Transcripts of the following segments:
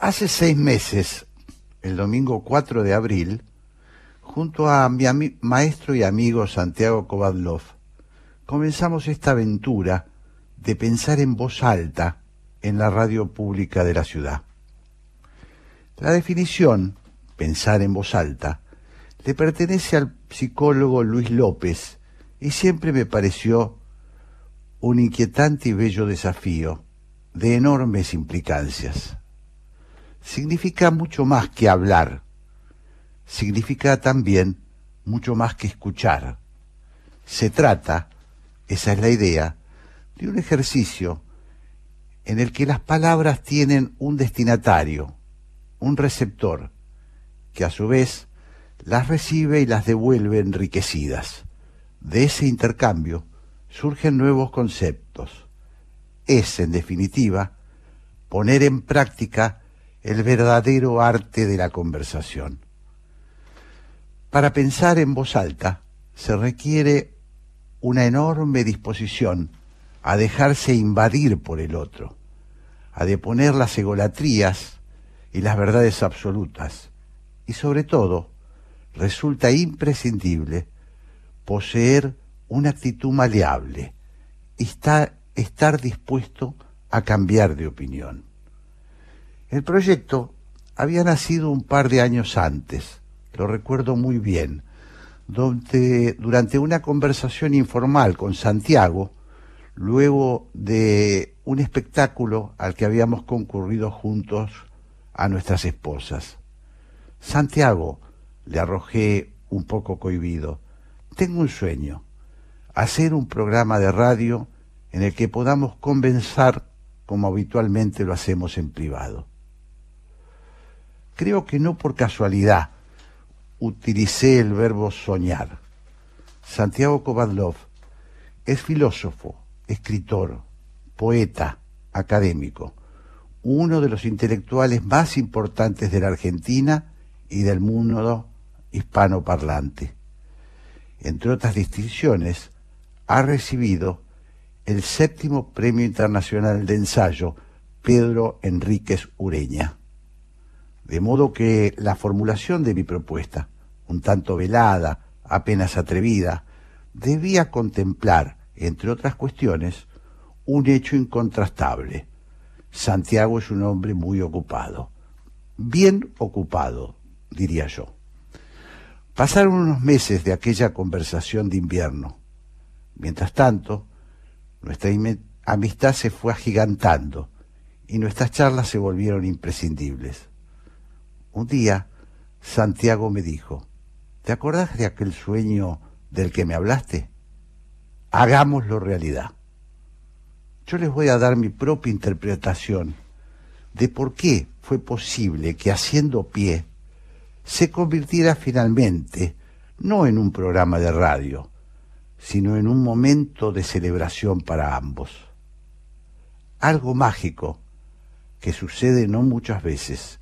Hace seis meses, el domingo 4 de abril, junto a mi maestro y amigo Santiago Kovadlov, comenzamos esta aventura de pensar en voz alta en la radio pública de la ciudad. La definición, pensar en voz alta, le pertenece al psicólogo Luis López y siempre me pareció un inquietante y bello desafío de enormes implicancias. Significa mucho más que hablar, significa también mucho más que escuchar. Se trata, esa es la idea, de un ejercicio en el que las palabras tienen un destinatario, un receptor, que a su vez las recibe y las devuelve enriquecidas. De ese intercambio surgen nuevos conceptos. Es, en definitiva, poner en práctica el verdadero arte de la conversación. Para pensar en voz alta se requiere una enorme disposición a dejarse invadir por el otro, a deponer las egolatrías y las verdades absolutas, y sobre todo resulta imprescindible poseer una actitud maleable y estar dispuesto a cambiar de opinión. El proyecto había nacido un par de años antes, lo recuerdo muy bien, donde durante una conversación informal con Santiago, luego de un espectáculo al que habíamos concurrido juntos a nuestras esposas. Santiago, le arrojé un poco cohibido, tengo un sueño, hacer un programa de radio en el que podamos conversar como habitualmente lo hacemos en privado. Creo que no por casualidad utilicé el verbo soñar. Santiago Kovadlov es filósofo, escritor, poeta, académico, uno de los intelectuales más importantes de la Argentina y del mundo hispanoparlante. Entre otras distinciones, ha recibido el séptimo Premio Internacional de Ensayo Pedro Enríquez Ureña. De modo que la formulación de mi propuesta, un tanto velada, apenas atrevida, debía contemplar, entre otras cuestiones, un hecho incontrastable. Santiago es un hombre muy ocupado. Bien ocupado, diría yo. Pasaron unos meses de aquella conversación de invierno. Mientras tanto, nuestra amistad se fue agigantando y nuestras charlas se volvieron imprescindibles. Un día, Santiago me dijo, ¿te acordás de aquel sueño del que me hablaste? Hagámoslo realidad. Yo les voy a dar mi propia interpretación de por qué fue posible que haciendo pie se convirtiera finalmente no en un programa de radio, sino en un momento de celebración para ambos. Algo mágico que sucede no muchas veces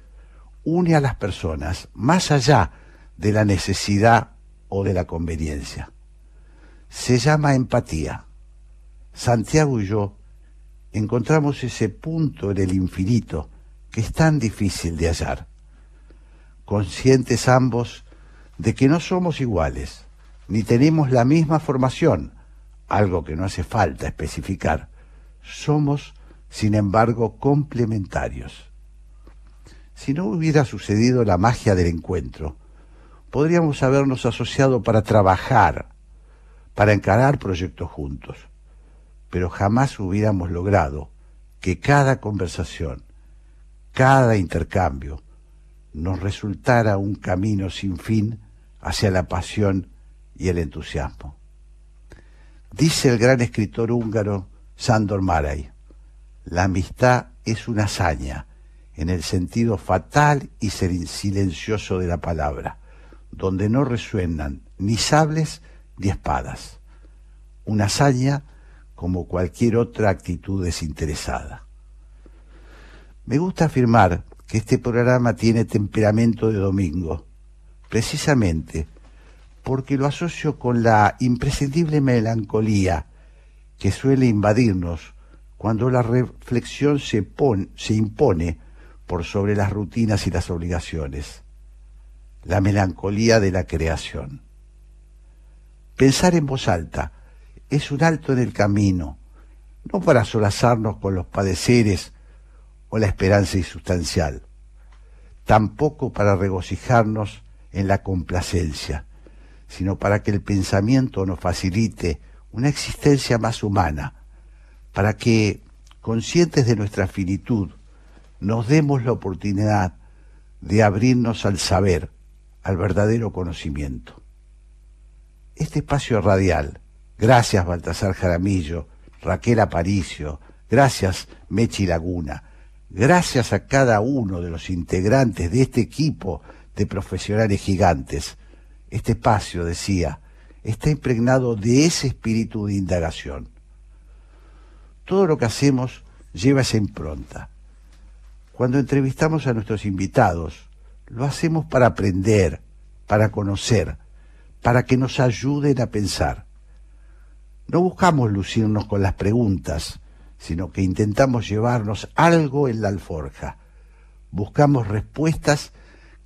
une a las personas más allá de la necesidad o de la conveniencia. Se llama empatía. Santiago y yo encontramos ese punto en el infinito que es tan difícil de hallar. Conscientes ambos de que no somos iguales, ni tenemos la misma formación, algo que no hace falta especificar, somos, sin embargo, complementarios. Si no hubiera sucedido la magia del encuentro, podríamos habernos asociado para trabajar, para encarar proyectos juntos, pero jamás hubiéramos logrado que cada conversación, cada intercambio, nos resultara un camino sin fin hacia la pasión y el entusiasmo. Dice el gran escritor húngaro Sándor Márai, la amistad es una hazaña en el sentido fatal y silencioso de la palabra, donde no resuenan ni sables ni espadas. Una hazaña como cualquier otra actitud desinteresada. Me gusta afirmar que este programa tiene temperamento de domingo, precisamente porque lo asocio con la imprescindible melancolía que suele invadirnos cuando la reflexión se, se impone por sobre las rutinas y las obligaciones, la melancolía de la creación. Pensar en voz alta es un alto en el camino, no para solazarnos con los padeceres o la esperanza insustancial, tampoco para regocijarnos en la complacencia, sino para que el pensamiento nos facilite una existencia más humana, para que, conscientes de nuestra finitud, nos demos la oportunidad de abrirnos al saber, al verdadero conocimiento. Este espacio radial, gracias Baltasar Jaramillo, Raquel Aparicio, gracias Mechi Laguna, gracias a cada uno de los integrantes de este equipo de profesionales gigantes. Este espacio, decía, está impregnado de ese espíritu de indagación. Todo lo que hacemos lleva esa impronta. Cuando entrevistamos a nuestros invitados, lo hacemos para aprender, para conocer, para que nos ayuden a pensar. No buscamos lucirnos con las preguntas, sino que intentamos llevarnos algo en la alforja. Buscamos respuestas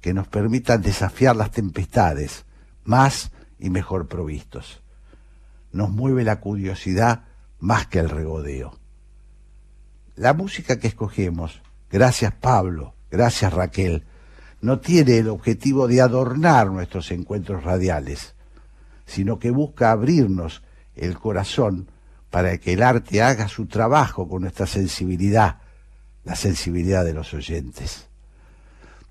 que nos permitan desafiar las tempestades, más y mejor provistos. Nos mueve la curiosidad más que el regodeo. La música que escogemos, gracias Pablo, gracias Raquel, no tiene el objetivo de adornar nuestros encuentros radiales, sino que busca abrirnos el corazón para que el arte haga su trabajo con nuestra sensibilidad, la sensibilidad de los oyentes.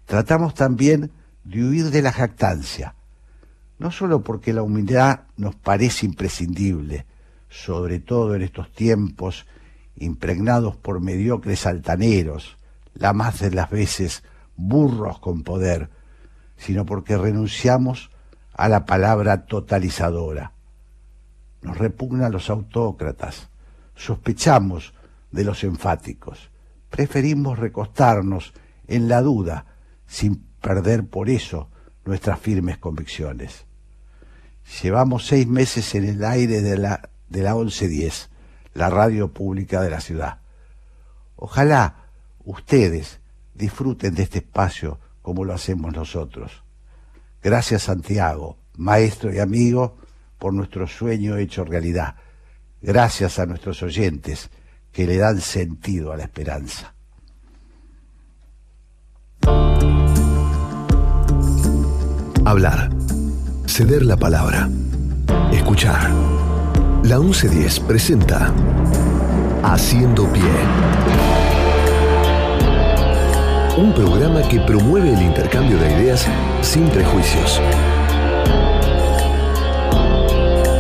Tratamos también de huir de la jactancia, no solo porque la humildad nos parece imprescindible, sobre todo en estos tiempos impregnados por mediocres altaneros, la más de las veces burros con poder, sino porque renunciamos a la palabra totalizadora. Nos repugnan los autócratas, sospechamos de los enfáticos, preferimos recostarnos en la duda sin perder por eso nuestras firmes convicciones. Llevamos seis meses en el aire de la, de la 1110, la radio pública de la ciudad. Ojalá ustedes disfruten de este espacio como lo hacemos nosotros. Gracias Santiago, maestro y amigo, por nuestro sueño hecho realidad. Gracias a nuestros oyentes que le dan sentido a la esperanza. Hablar. Ceder la palabra. Escuchar. La 1110 presenta Haciendo Pie. Un programa que promueve el intercambio de ideas sin prejuicios.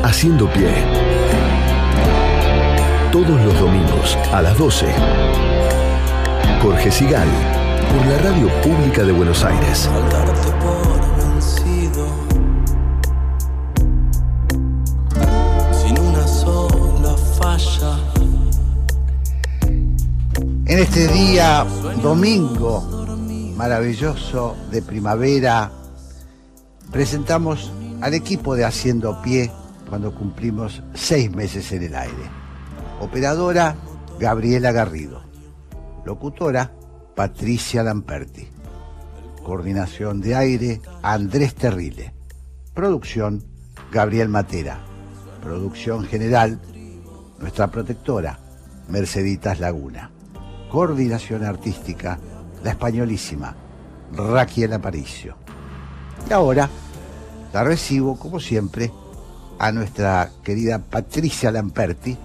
Haciendo Pie. Todos los domingos a las 12. Jorge Sigal, por la Radio Pública de Buenos Aires. En este día, domingo maravilloso de primavera, presentamos al equipo de Haciendo Pie cuando cumplimos seis meses en el aire. Operadora, Gabriela Garrido. Locutora, Patricia Lamperti. Coordinación de aire, Andrés Terrile. Producción, Gabriel Matera. Producción general, nuestra protectora, Merceditas Laguna. Coordinación artística, la españolísima, Raquel Aparicio. Y ahora la recibo, como siempre, a nuestra querida Patricia Lamperti,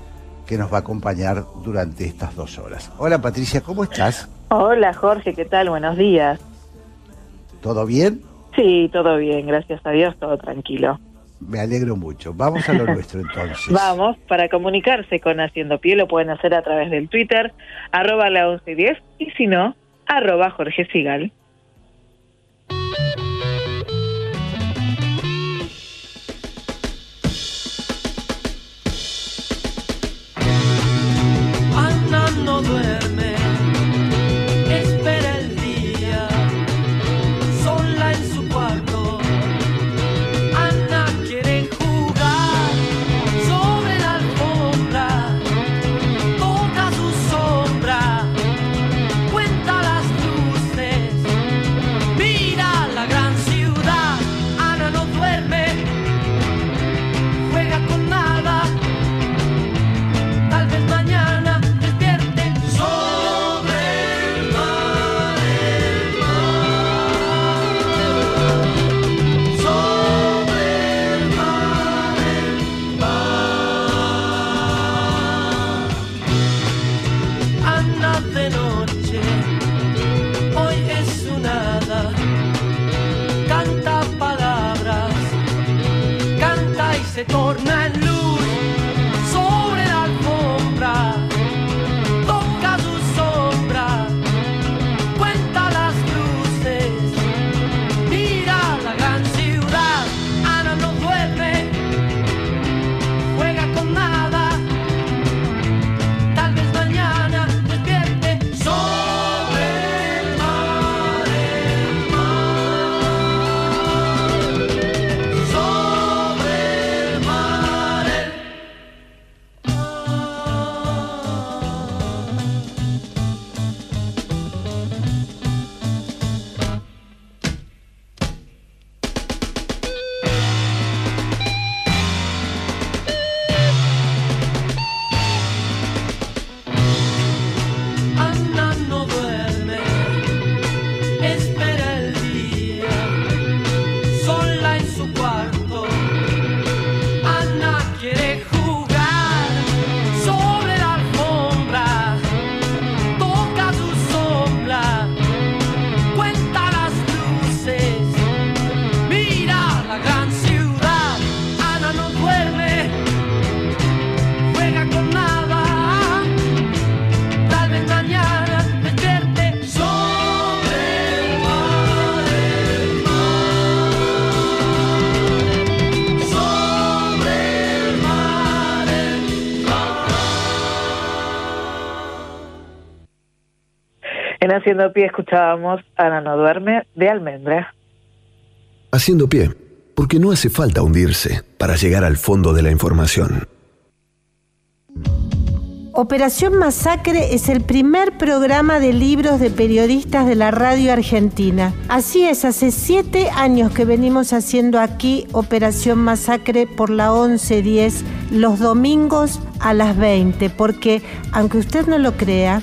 que nos va a acompañar durante estas dos horas. Hola Patricia, ¿cómo estás? Hola Jorge, ¿qué tal? Buenos días. ¿Todo bien? Sí, todo bien, gracias a Dios, todo tranquilo. Me alegro mucho. Vamos a lo nuestro entonces. Vamos, para comunicarse con Haciendo Pie lo pueden hacer a través del Twitter, arroba la 1110 y si no, arroba Jorge Sigal. No Haciendo Pie escuchábamos Ana no duerme de Almendra. Haciendo pie, porque no hace falta hundirse para llegar al fondo de la información. Operación Masacre es el primer programa de libros de periodistas de la radio argentina. Así es, hace siete años que venimos haciendo aquí Operación Masacre por la 1110 los domingos a las 20, porque aunque usted no lo crea,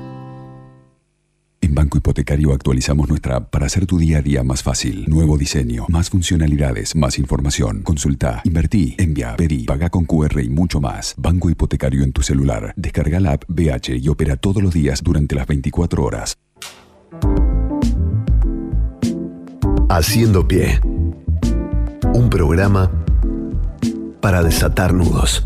En Banco Hipotecario actualizamos nuestra app para hacer tu día a día más fácil. Nuevo diseño, más funcionalidades, más información. Consulta, invertí, envía, pedí, paga con QR y mucho más. Banco Hipotecario en tu celular. Descarga la app BH y opera todos los días durante las 24 horas. Haciendo pie. Un programa para desatar nudos.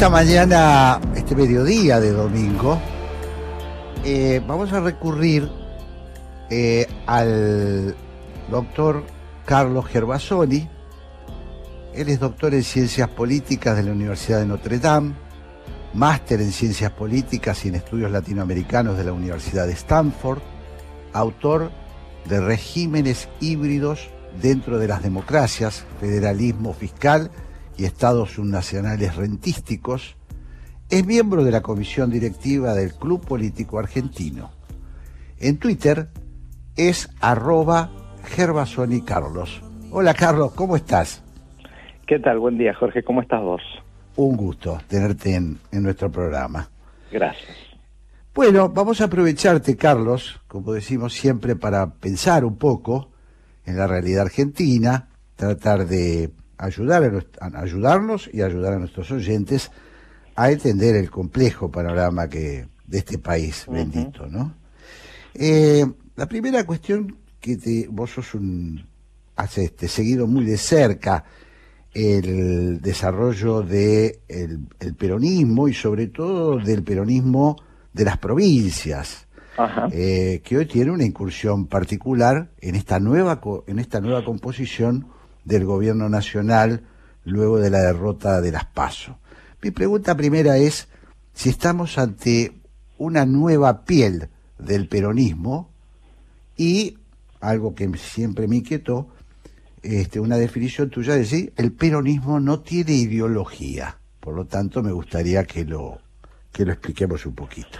Esta mañana, este mediodía de domingo, eh, vamos a recurrir eh, al doctor Carlos Gervasoni. Él es doctor en Ciencias Políticas de la Universidad de Notre Dame, máster en Ciencias Políticas y en Estudios Latinoamericanos de la Universidad de Stanford, autor de Regímenes Híbridos dentro de las democracias, Federalismo Fiscal y Estados Subnacionales Rentísticos, es miembro de la comisión directiva del Club Político Argentino. En Twitter es arroba Gervasoni Carlos. Hola Carlos, ¿cómo estás? ¿Qué tal? Buen día, Jorge. ¿Cómo estás vos? Un gusto tenerte en, en nuestro programa. Gracias. Bueno, vamos a aprovecharte, Carlos, como decimos siempre, para pensar un poco en la realidad argentina, tratar de ayudar a, a ayudarnos y ayudar a nuestros oyentes a entender el complejo panorama que de este país bendito, ¿no? Eh, la primera cuestión que te, vos sos un has este, seguido muy de cerca el desarrollo de el, el peronismo y sobre todo del peronismo de las provincias eh, que hoy tiene una incursión particular en esta nueva co- en esta nueva composición del gobierno nacional luego de la derrota de las PASO. Mi pregunta primera es si estamos ante una nueva piel del peronismo y algo que siempre me inquietó, este, una definición tuya de decir el peronismo no tiene ideología. Por lo tanto, me gustaría que lo que lo expliquemos un poquito.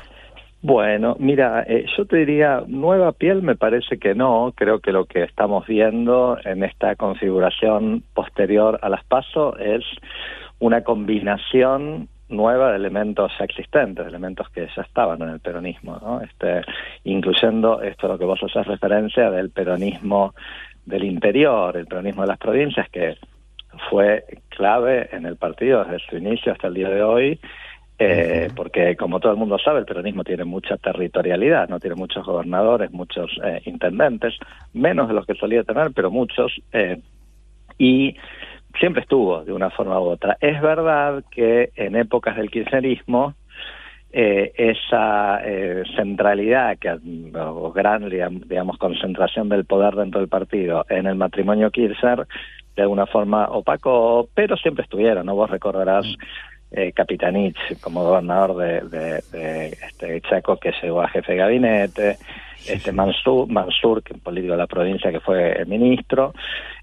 Bueno, mira, eh, yo te diría, nueva piel me parece que no. Creo que lo que estamos viendo en esta configuración posterior a las PASO es una combinación nueva de elementos ya existentes, de elementos que ya estaban en el peronismo, ¿no? Este, incluyendo esto lo que vos haces referencia del peronismo del interior, el peronismo de las provincias, que fue clave en el partido desde su inicio hasta el día de hoy, eh, porque como todo el mundo sabe, el peronismo tiene mucha territorialidad, no tiene muchos gobernadores, muchos eh, intendentes, menos de los que solía tener, pero muchos, eh, y siempre estuvo de una forma u otra. Es verdad que en épocas del kirchnerismo, eh, esa eh, centralidad que o gran digam- digamos concentración del poder dentro del partido en el matrimonio Kirchner de alguna forma opacó, pero siempre estuvieron, ¿no? Vos recordarás eh, Capitanich como gobernador de, de, de, este Chaco que llegó a jefe de gabinete, este Mansur, Mansur, que político de la provincia que fue el ministro,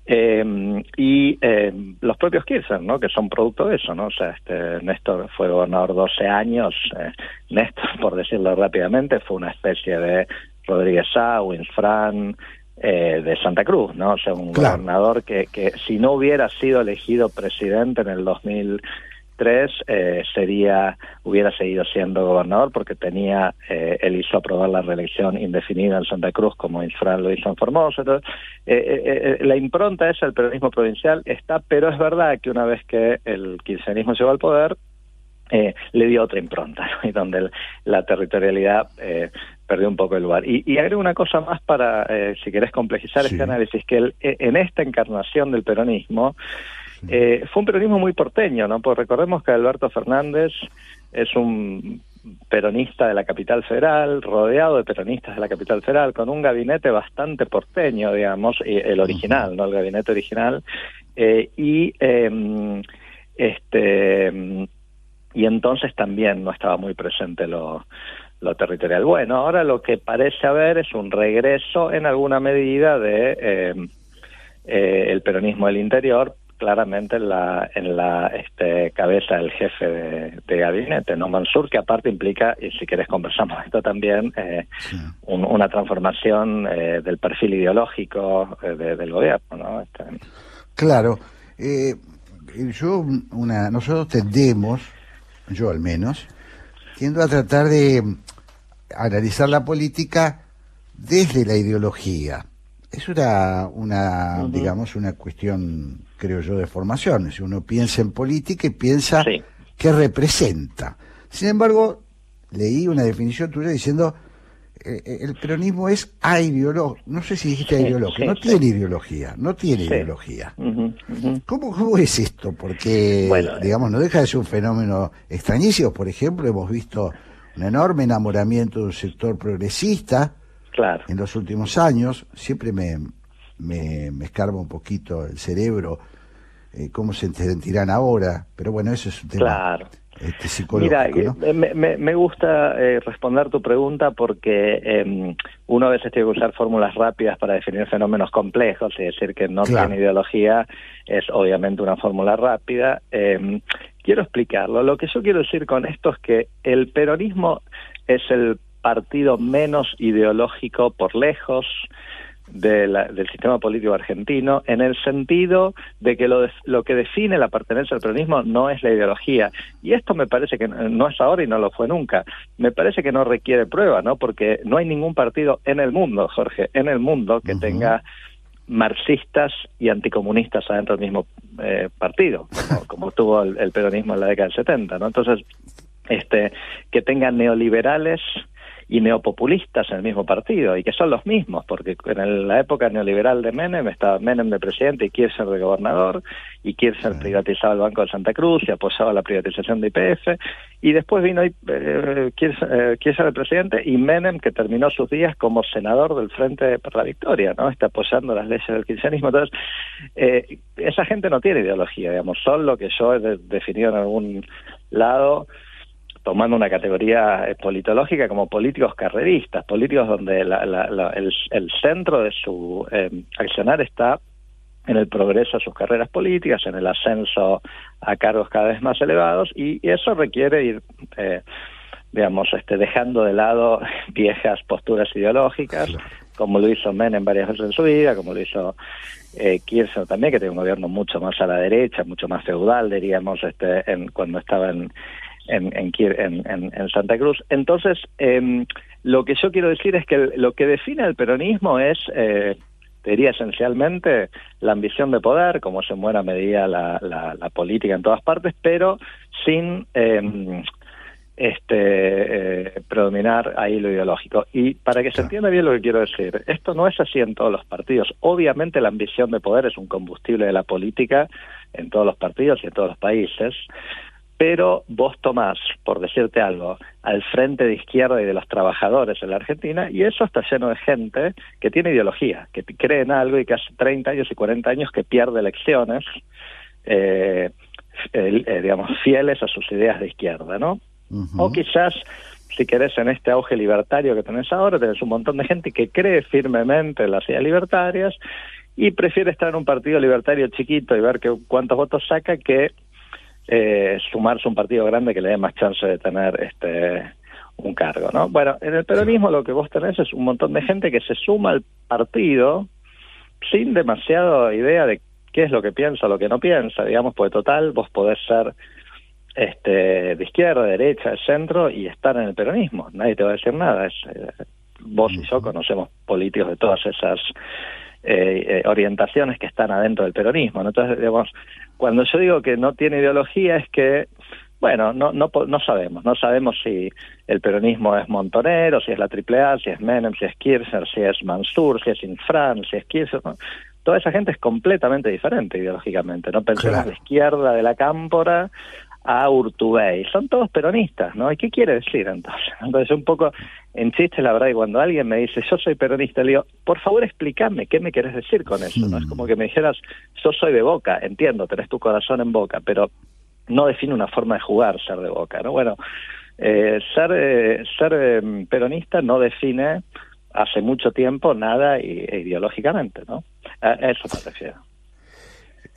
eh, y eh, los propios Kirchner, ¿no? Que son producto de eso, ¿no? O sea, este Néstor fue gobernador 12 años, eh, Néstor, por decirlo rápidamente, fue una especie de Rodríguez Sá, Winsfran, eh, de Santa Cruz, ¿no? O sea, un Claro. gobernador que, que si no hubiera sido elegido presidente en el 2003, eh, sería, hubiera seguido siendo gobernador porque tenía, eh, él hizo aprobar la reelección indefinida en Santa Cruz como Infran lo hizo en Formosa. Entonces, eh, eh, eh, la impronta esa del peronismo provincial está, pero es verdad que una vez que el kirchnerismo llegó al poder, eh, le dio otra impronta, ¿no? y donde el- la territorialidad eh, perdió un poco el lugar. Y, y agrego una cosa más para, eh, si querés complejizar Sí. este análisis, que el- eh, en esta encarnación del peronismo, eh, fue un peronismo muy porteño, ¿no? Porque recordemos que Alberto Fernández es un peronista de la capital federal, rodeado de peronistas de la capital federal, con un gabinete bastante porteño, digamos, el original, ¿no? El gabinete original. Eh, y eh, este y entonces también no estaba muy presente lo, lo territorial. Bueno, ahora lo que parece haber es un regreso en alguna medida de eh, eh, el peronismo del interior, claramente en la, en la este, cabeza del jefe de, de gabinete, ¿no? Mansur, que aparte implica, y si querés conversamos esto también, eh, Sí. un- una transformación eh, del perfil ideológico eh, de- del gobierno, ¿no? Este, Claro. Eh, yo, una, nosotros tendemos, yo al menos, tiendo a tratar de analizar la política desde la ideología. Es una, una digamos, una cuestión, creo yo, de formación. Si uno piensa en política y piensa Sí. qué representa. Sin embargo, leí una definición tuya diciendo eh, eh, el peronismo es aideológico. No sé si dijiste Sí, ideológico. sí, no tiene ideología. No tiene ideología. ujú. ¿Cómo, ¿Cómo es esto? Porque, Bueno, eh. digamos, no deja de ser un fenómeno extrañísimo. Por ejemplo, hemos visto un enorme enamoramiento de un sector progresista Claro. en los últimos años. Siempre me, me, me escarba un poquito el cerebro eh, cómo se sentirán ahora. Pero bueno, eso es un tema Claro. este, psicológico. Mira, ¿no? eh, me, me- me gusta eh, responder tu pregunta porque eh, uno a veces tiene que usar fórmulas rápidas para definir fenómenos complejos y decir que no Claro. tiene ideología es obviamente una fórmula rápida. Eh, quiero explicarlo. Lo que yo quiero decir con esto es que el peronismo es el partido menos ideológico por lejos de la- del sistema político argentino en el sentido de que lo, de- lo que define la pertenencia al peronismo no es la ideología. Y esto me parece que no es ahora y no lo fue nunca. Me parece que no requiere prueba, ¿no? Porque no hay ningún partido en el mundo, Jorge, en el mundo que tenga marxistas y anticomunistas adentro del mismo eh, partido, como, como tuvo el, el peronismo en la década del 70, ¿no? Entonces, este, que tengan neoliberales y neopopulistas en el mismo partido y que son los mismos, porque en el- la época neoliberal de Menem estaba Menem de presidente y Kirchner de gobernador y Kirchner privatizaba el Banco de Santa Cruz y apoyaba la privatización de IPF y después vino eh, Kirchner, eh, de presidente y Menem que terminó sus días como senador del Frente por la Victoria, ¿no? Está apoyando las leyes del kirchnerismo. Entonces, eh, esa gente no tiene ideología, digamos, son lo que yo he de- definido en algún lado tomando una categoría eh, politológica como políticos carreristas, políticos donde la- la- la- el, el centro de su eh, accionar está en el progreso de sus carreras políticas, en el ascenso a cargos cada vez más elevados, y, y eso requiere ir, eh, digamos, este, dejando de lado viejas posturas ideológicas, como lo hizo Menem varias veces en su vida, como lo hizo eh, Kirchner también, que tiene un gobierno mucho más a la derecha, mucho más feudal, diríamos, este, en, cuando estaba en, en, en, Kir- en- en- en Santa Cruz. Entonces, em, lo que yo quiero decir es que lo que define el peronismo es, eh, te diría esencialmente, la ambición de poder, como se en buena medida la, la, la política en todas partes, pero sin em, este eh, predominar ahí lo ideológico. Y para que se entienda bien lo que quiero decir, esto no es así en todos los partidos. Obviamente la ambición de poder es un combustible de la política en todos los partidos y en todos los países, pero vos tomás, por decirte algo, al frente de izquierda y de los trabajadores en la Argentina, y eso está lleno de gente que tiene ideología, que cree en algo y que hace 30 años y 40 años que pierde elecciones, eh, eh, digamos, fieles a sus ideas de izquierda, ¿no? O quizás, si querés, en este auge libertario que tenés ahora, tenés un montón de gente que cree firmemente en las ideas libertarias y prefiere estar en un partido libertario chiquito y ver que, cuántos votos saca que eh, sumarse a un partido grande que le dé más chance de tener este un cargo, ¿no? Bueno, en el peronismo lo que vos tenés es un montón de gente que se suma al partido sin demasiada idea de qué es lo que piensa, lo que no piensa, digamos, pues total, vos podés ser este, de izquierda, de derecha, de centro y estar en el peronismo. Nadie te va a decir nada. Es, eh, vos y yo conocemos políticos de todas esas eh, eh, orientaciones que están adentro del peronismo. ¿no? Entonces, digamos, cuando yo digo que no tiene ideología es que bueno, no, no, no sabemos, no sabemos si el peronismo es montonero, si es la AAA, si es Menem, si es Kirchner, si es Mansur, si es Infran, si es Kirchner. Toda esa gente es completamente diferente ideológicamente, ¿no? Pensemos la izquierda de la cámpora a Urtubey. Son todos peronistas, ¿no? ¿Y qué quiere decir entonces? Entonces, un poco en chiste, la verdad, y cuando alguien me dice, yo soy peronista, le digo, por favor, explícame, ¿qué me quieres decir con eso? ¿no? Es como que me dijeras, yo soy de boca, entiendo, tenés tu corazón en boca, pero no define una forma de jugar ser de boca, ¿no? Bueno, eh, ser, eh, ser eh, peronista no define hace mucho tiempo nada ideológicamente, ¿no? A eso me refiero.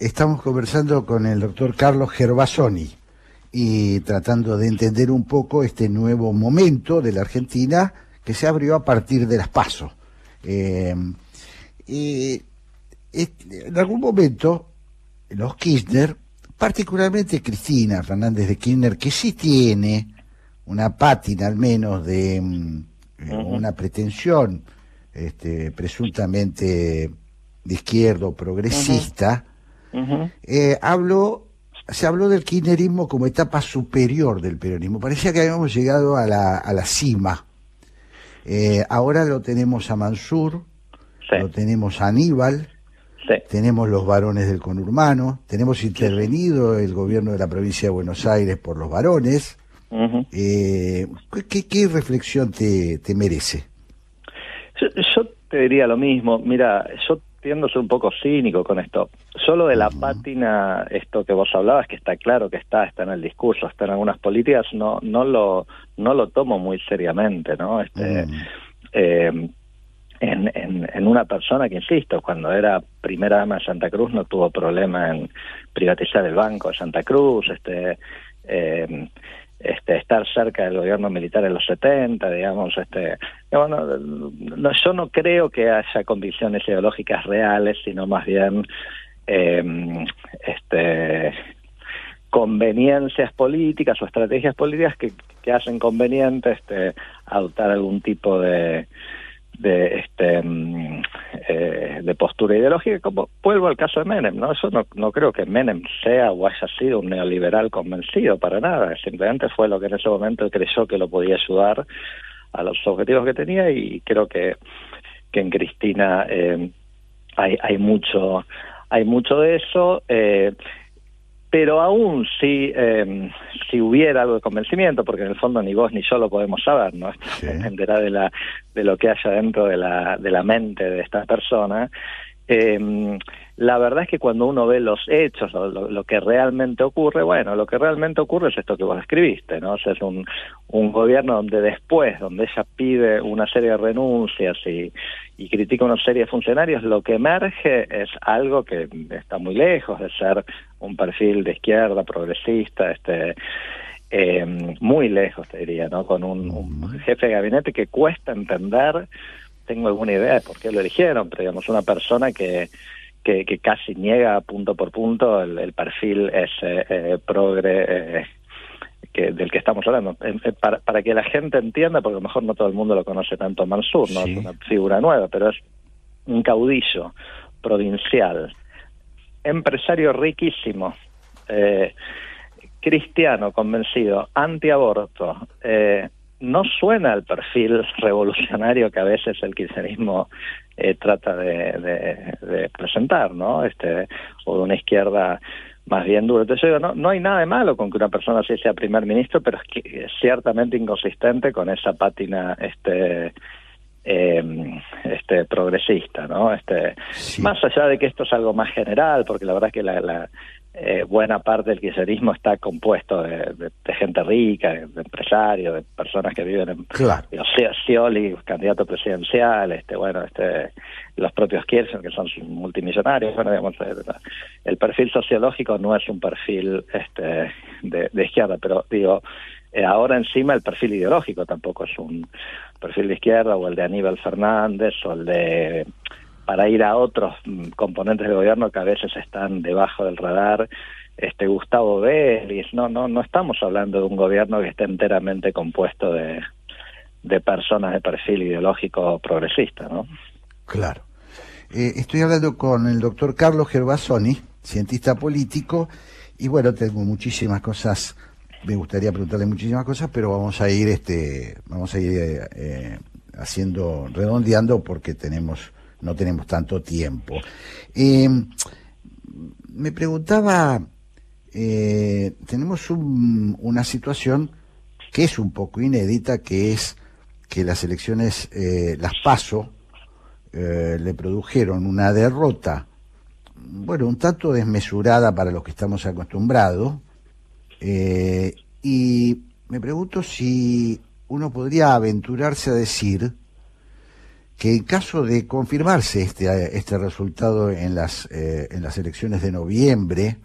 Estamos conversando con el doctor Carlos Gervasoni y tratando de entender un poco este nuevo momento de la Argentina que se abrió a partir de las pasos. en algún momento los Kirchner particularmente Cristina Fernández de Kirchner, que sí tiene una pátina al menos de mm, eh, una pretensión este, presuntamente de izquierdo progresista, eh, habló, se habló del kirchnerismo como etapa superior del peronismo. Parecía que habíamos llegado a la, a la cima. Eh, ahora lo tenemos a Mansur, lo tenemos a Aníbal, tenemos los varones del conurbano, tenemos intervenido el gobierno de la provincia de Buenos Aires por los varones. Eh, ¿qué, reflexión te, te merece? Yo, te diría lo mismo. Mira, yo tiendo a ser un poco cínico con esto. Solo de la pátina, esto que vos hablabas, que está claro que está, está en el discurso, está en algunas políticas, no, no lo, no lo tomo muy seriamente, ¿no? Este, eh, en, en, en, una persona que, insisto, cuando era primera dama de Santa Cruz no tuvo problema en privatizar el Banco de Santa Cruz, este, eh, este, estar cerca del gobierno militar en los 70, digamos, este, bueno, no, yo no creo que haya condiciones ideológicas reales, sino más bien eh, este, conveniencias políticas o estrategias políticas que, que hacen conveniente este, adoptar algún tipo de de este mm, eh, de postura ideológica como vuelvo al caso de Menem no eso no, no creo que Menem sea o haya sido un neoliberal convencido para nada. Simplemente fue lo que en ese momento creyó que lo podía ayudar a los objetivos que tenía y creo que que en Cristina eh, hay hay mucho hay mucho de eso. Eh, pero aún si, eh, si hubiera algo de convencimiento, porque en el fondo ni vos ni yo lo podemos saber, ¿no? dependerá de, la, de lo que haya dentro de la, de la mente de esta persona, eh, la verdad es que cuando uno ve los hechos, lo, que realmente ocurre, bueno, lo que realmente ocurre es esto que vos escribiste, ¿no? O sea, es un, un gobierno donde después, donde ella pide una serie de renuncias y, y critica una serie de funcionarios, lo que emerge es algo que está muy lejos de ser un perfil de izquierda, progresista, este eh, muy lejos, te diría, ¿no? Con un, un jefe de gabinete que cuesta entender, tengo alguna idea de por qué lo eligieron, pero digamos, una persona que que, que casi niega punto por punto el, perfil ese eh, progre eh, que, del que estamos hablando. para, para, que la gente entienda, porque a lo mejor no todo el mundo lo conoce tanto Mansur, no es una figura nueva, pero es un caudillo provincial, empresario riquísimo, eh, cristiano convencido, antiaborto, eh, no suena el perfil revolucionario que a veces el kirchnerismo eh, trata de, de, presentar, ¿no? Este, o de una izquierda más bien dura. Entonces yo digo, no, no hay nada de malo con que una persona así sea primer ministro, pero es, que es ciertamente inconsistente con esa pátina este eh, este progresista, ¿no? Este más allá de que esto es algo más general, porque la verdad es que la, la eh, buena parte del kirchnerismo está compuesto de, gente rica, de, empresarios, de personas que viven en claro. Scioli, candidato presidencial, este bueno, este los propios Kirchner que son multimillonarios, bueno, digamos, el, perfil sociológico no es un perfil este de, izquierda, pero digo, Eh, ahora encima el perfil ideológico tampoco es un perfil de izquierda o el de Aníbal Fernández o el de para ir a otros mm, componentes del gobierno que a veces están debajo del radar este Gustavo Vélez, no, no, no estamos hablando de un gobierno que esté enteramente compuesto de, de personas de perfil ideológico progresista, ¿no? Claro. Eh, estoy hablando con el doctor Carlos Gervasoni, cientista político, y bueno, tengo muchísimas cosas, me gustaría preguntarle muchísimas cosas, pero vamos a ir, este, vamos a ir eh, eh, haciendo, redondeando porque tenemos, no tenemos tanto tiempo. me preguntaba eh, tenemos una situación que es un poco inédita, que es que las elecciones, eh, las PASO, eh, le produjeron una derrota, bueno, un tanto desmesurada para los que estamos acostumbrados, y me pregunto si uno podría aventurarse a decir que en caso de confirmarse este, este resultado en las, en las elecciones de noviembre,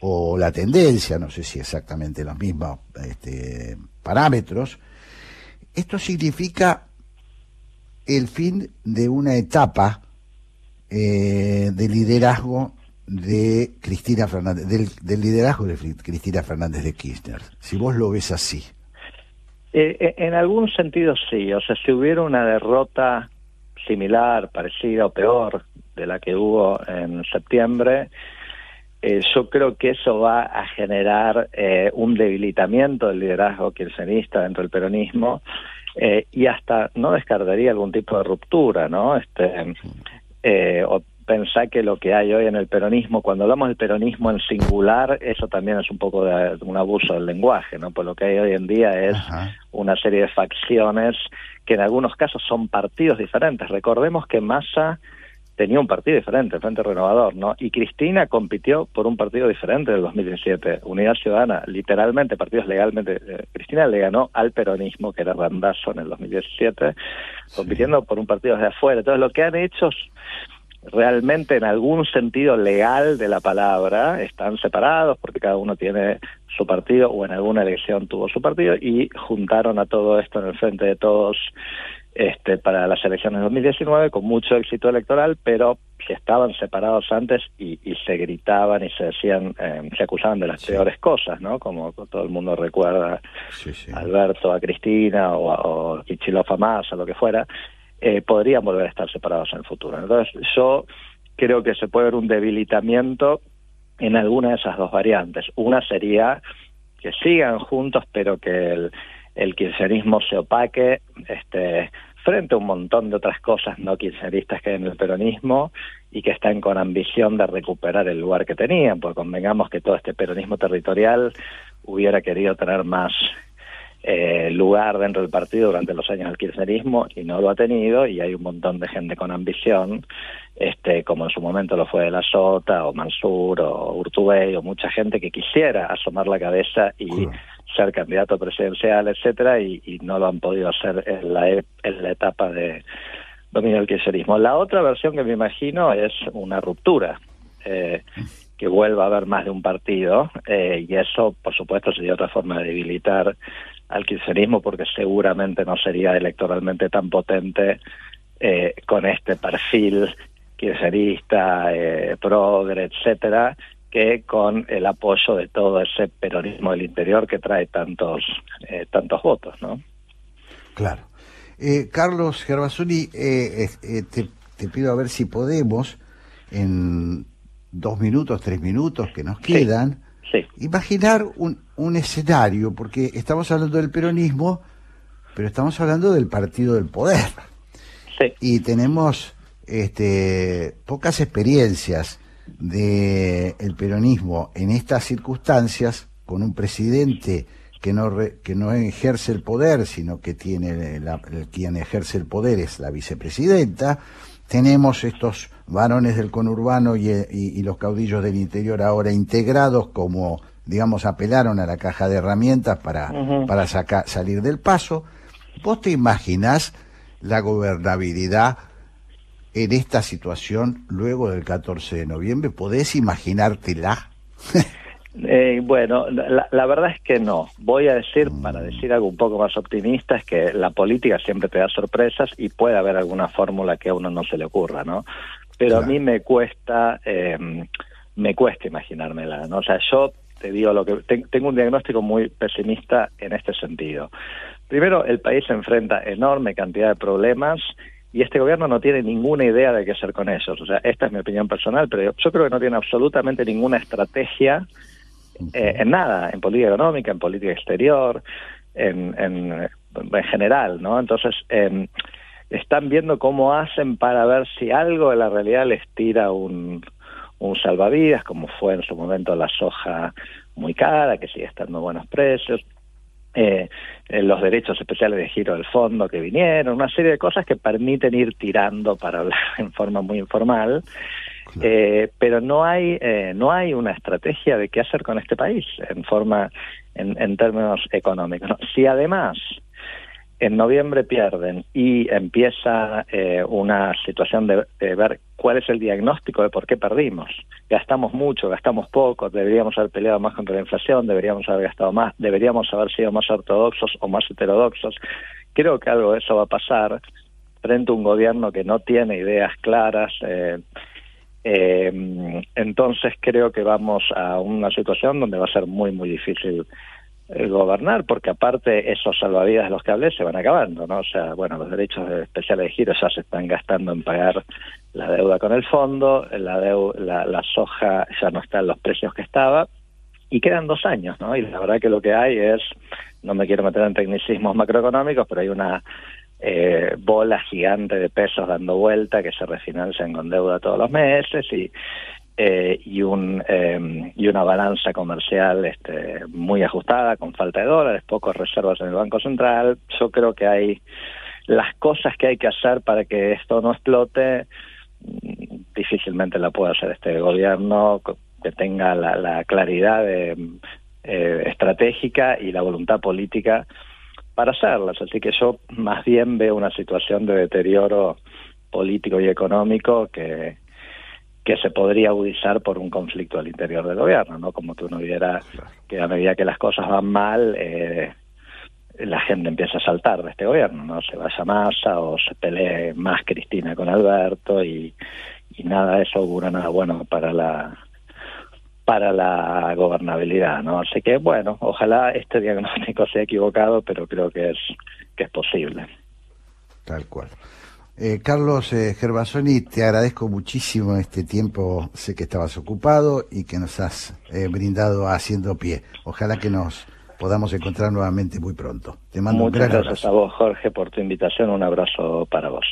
o la tendencia, no sé si exactamente los mismos este, parámetros, esto significa el fin de una etapa eh, de liderazgo de Cristina Fernández, del, liderazgo de Cristina Fernández de Kirchner, si vos lo ves así. Eh, eh, en algún sentido sí, o sea, si hubiera una derrota similar, parecida o peor de la que hubo en septiembre, eh, yo creo que eso va a generar eh, un debilitamiento del liderazgo kirchnerista dentro del peronismo eh, y hasta no descartaría algún tipo de ruptura, ¿no? Este, o pensar que lo que hay hoy en el peronismo, cuando hablamos del peronismo en singular, eso también es un poco de, un abuso del lenguaje, ¿no? Pues lo que hay hoy en día es una serie de facciones que en algunos casos son partidos diferentes. Recordemos que Massa tenía un partido diferente, el Frente Renovador, ¿no? Y Cristina compitió por un partido diferente del 2017, Unidad Ciudadana, literalmente, partidos legalmente. Eh, Cristina le ganó al peronismo, que era Randazo en el 2017, compitiendo por un partido desde afuera. Entonces, lo que han hecho realmente en algún sentido legal de la palabra están separados porque cada uno tiene su partido o en alguna elección tuvo su partido y juntaron a todo esto en el frente de todos este, para las elecciones de 2019 con mucho éxito electoral, pero que estaban separados antes y, se gritaban y se decían, eh, se acusaban de las peores cosas, ¿no? Como todo el mundo recuerda a Alberto, a Cristina o, a, o a lo que fuera, eh, podrían volver a estar separados en el futuro. Entonces, yo creo que se puede ver un debilitamiento en alguna de esas dos variantes. Una sería que sigan juntos, pero que el, el se opaque, este, frente a un montón de otras cosas no kirchneristas que hay en el peronismo y que están con ambición de recuperar el lugar que tenían, porque convengamos que todo este peronismo territorial hubiera querido tener más eh, lugar dentro del partido durante los años del kirchnerismo y no lo ha tenido y hay un montón de gente con ambición, este, como en su momento lo fue de la Sota o Mansur o Urtubey o mucha gente que quisiera asomar la cabeza y ser candidato presidencial, etcétera, y, no lo han podido hacer en la, e, en la etapa de dominio del kirchnerismo. La otra versión que me imagino es una ruptura, eh, que vuelva a haber más de un partido, eh, y eso, por supuesto, sería otra forma de debilitar al kirchnerismo, porque seguramente no sería electoralmente tan potente eh, con este perfil kirchnerista, eh, progre, etcétera, que con el apoyo de todo ese peronismo del interior que trae tantos eh, tantos votos, ¿no? Claro. Eh, Carlos Gervasoni, eh, te, pido a ver si podemos, en dos minutos, tres minutos que nos quedan, imaginar un, un escenario, porque estamos hablando del peronismo, pero estamos hablando del partido del poder. Y tenemos este, pocas experiencias del el peronismo en estas circunstancias, con un presidente que no, que no ejerce el poder, sino que tiene la, quien ejerce el poder es la vicepresidenta, tenemos estos varones del conurbano y, los caudillos del interior ahora integrados como, digamos, apelaron a la caja de herramientas para, para salir del paso. ¿Vos te imaginás la gobernabilidad en esta situación luego del 14 de noviembre? ¿Podés imaginártela? Eh, bueno, la, la, verdad es que no. Voy a decir, para decir algo un poco más optimista, es que la política siempre te da sorpresas y puede haber alguna fórmula que a uno no se le ocurra, ¿no? Pero a mí me cuesta, eh, me cuesta imaginármela, ¿no? O sea, yo te digo lo que tengo un diagnóstico muy pesimista en este sentido. Primero, el país se enfrenta enorme cantidad de problemas y este gobierno no tiene ninguna idea de qué hacer con ellos. O sea, esta es mi opinión personal, pero yo creo que no tiene absolutamente ninguna estrategia eh, en nada, en política económica, en política exterior, en, en, en general, ¿no? Entonces, eh, están viendo cómo hacen para ver si algo de la realidad les tira un, un salvavidas, como fue en su momento la soja muy cara, que sigue estando a buenos precios, eh, los derechos especiales de giro del fondo que vinieron, una serie de cosas que permiten ir tirando para hablar en forma muy informal, eh, pero no hay eh, no hay una estrategia de qué hacer con este país en forma en, en términos económicos. Si además en noviembre pierden y empieza eh, una situación de, ver cuál es el diagnóstico de por qué perdimos. Gastamos mucho, gastamos poco, deberíamos haber peleado más contra la inflación, deberíamos haber gastado más, deberíamos haber sido más ortodoxos o más heterodoxos. Creo que algo de eso va a pasar frente a un gobierno que no tiene ideas claras. Eh, eh, entonces creo que vamos a una situación donde va a ser muy, muy difícil gobernar, porque aparte esos salvavidas de los que hablé se van acabando, ¿no? O sea, bueno, los derechos especiales de giro ya se están gastando en pagar la deuda con el fondo, la, deu la, la soja ya no está en los precios que estaba, y quedan dos años, ¿no? Y la verdad que lo que hay es, no me quiero meter en tecnicismos macroeconómicos, pero hay una eh, bola gigante de pesos dando vuelta que se refinancian con deuda todos los meses y eh, y un eh, y una balanza comercial este, muy ajustada con falta de dólares pocos reservas en el banco central. Yo creo que hay las cosas que hay que hacer para que esto no explote mm, difícilmente la puede hacer este gobierno que tenga la, la claridad eh, estratégica y la voluntad política para hacerlas. Así que yo más bien veo una situación de deterioro político y económico que que se podría agudizar por un conflicto al interior del gobierno, ¿no? Como que uno viera que a medida que las cosas van mal, eh, la gente empieza a saltar de este gobierno, ¿no? Se vaya Massa o se pelee más Cristina con Alberto y, y nada de eso augura nada bueno para la para la gobernabilidad, ¿no? Así que bueno, ojalá este diagnóstico sea equivocado, pero creo que es que es posible. Tal cual. Eh, Carlos eh, Gervasoni, te agradezco muchísimo este tiempo, sé que estabas ocupado y que nos has eh, brindado haciendo pie. Ojalá que nos podamos encontrar nuevamente muy pronto. Te mando Muchas un gran gracias abrazo. a vos, Jorge, por tu invitación. Un abrazo para vos.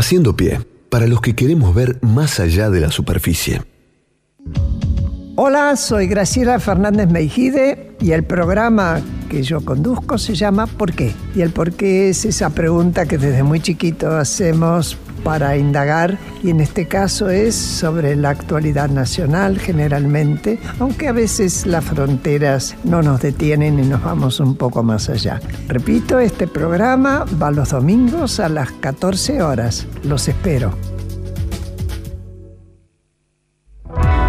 Haciendo pie, para los que queremos ver más allá de la superficie. Hola, soy Graciela Fernández Meijide y el programa que yo conduzco se llama ¿Por qué? Y el por qué es esa pregunta que desde muy chiquito hacemos para indagar y en este caso es sobre la actualidad nacional generalmente, aunque a veces las fronteras no nos detienen y nos vamos un poco más allá. Repito, este programa va los domingos a las 14 horas. Los espero.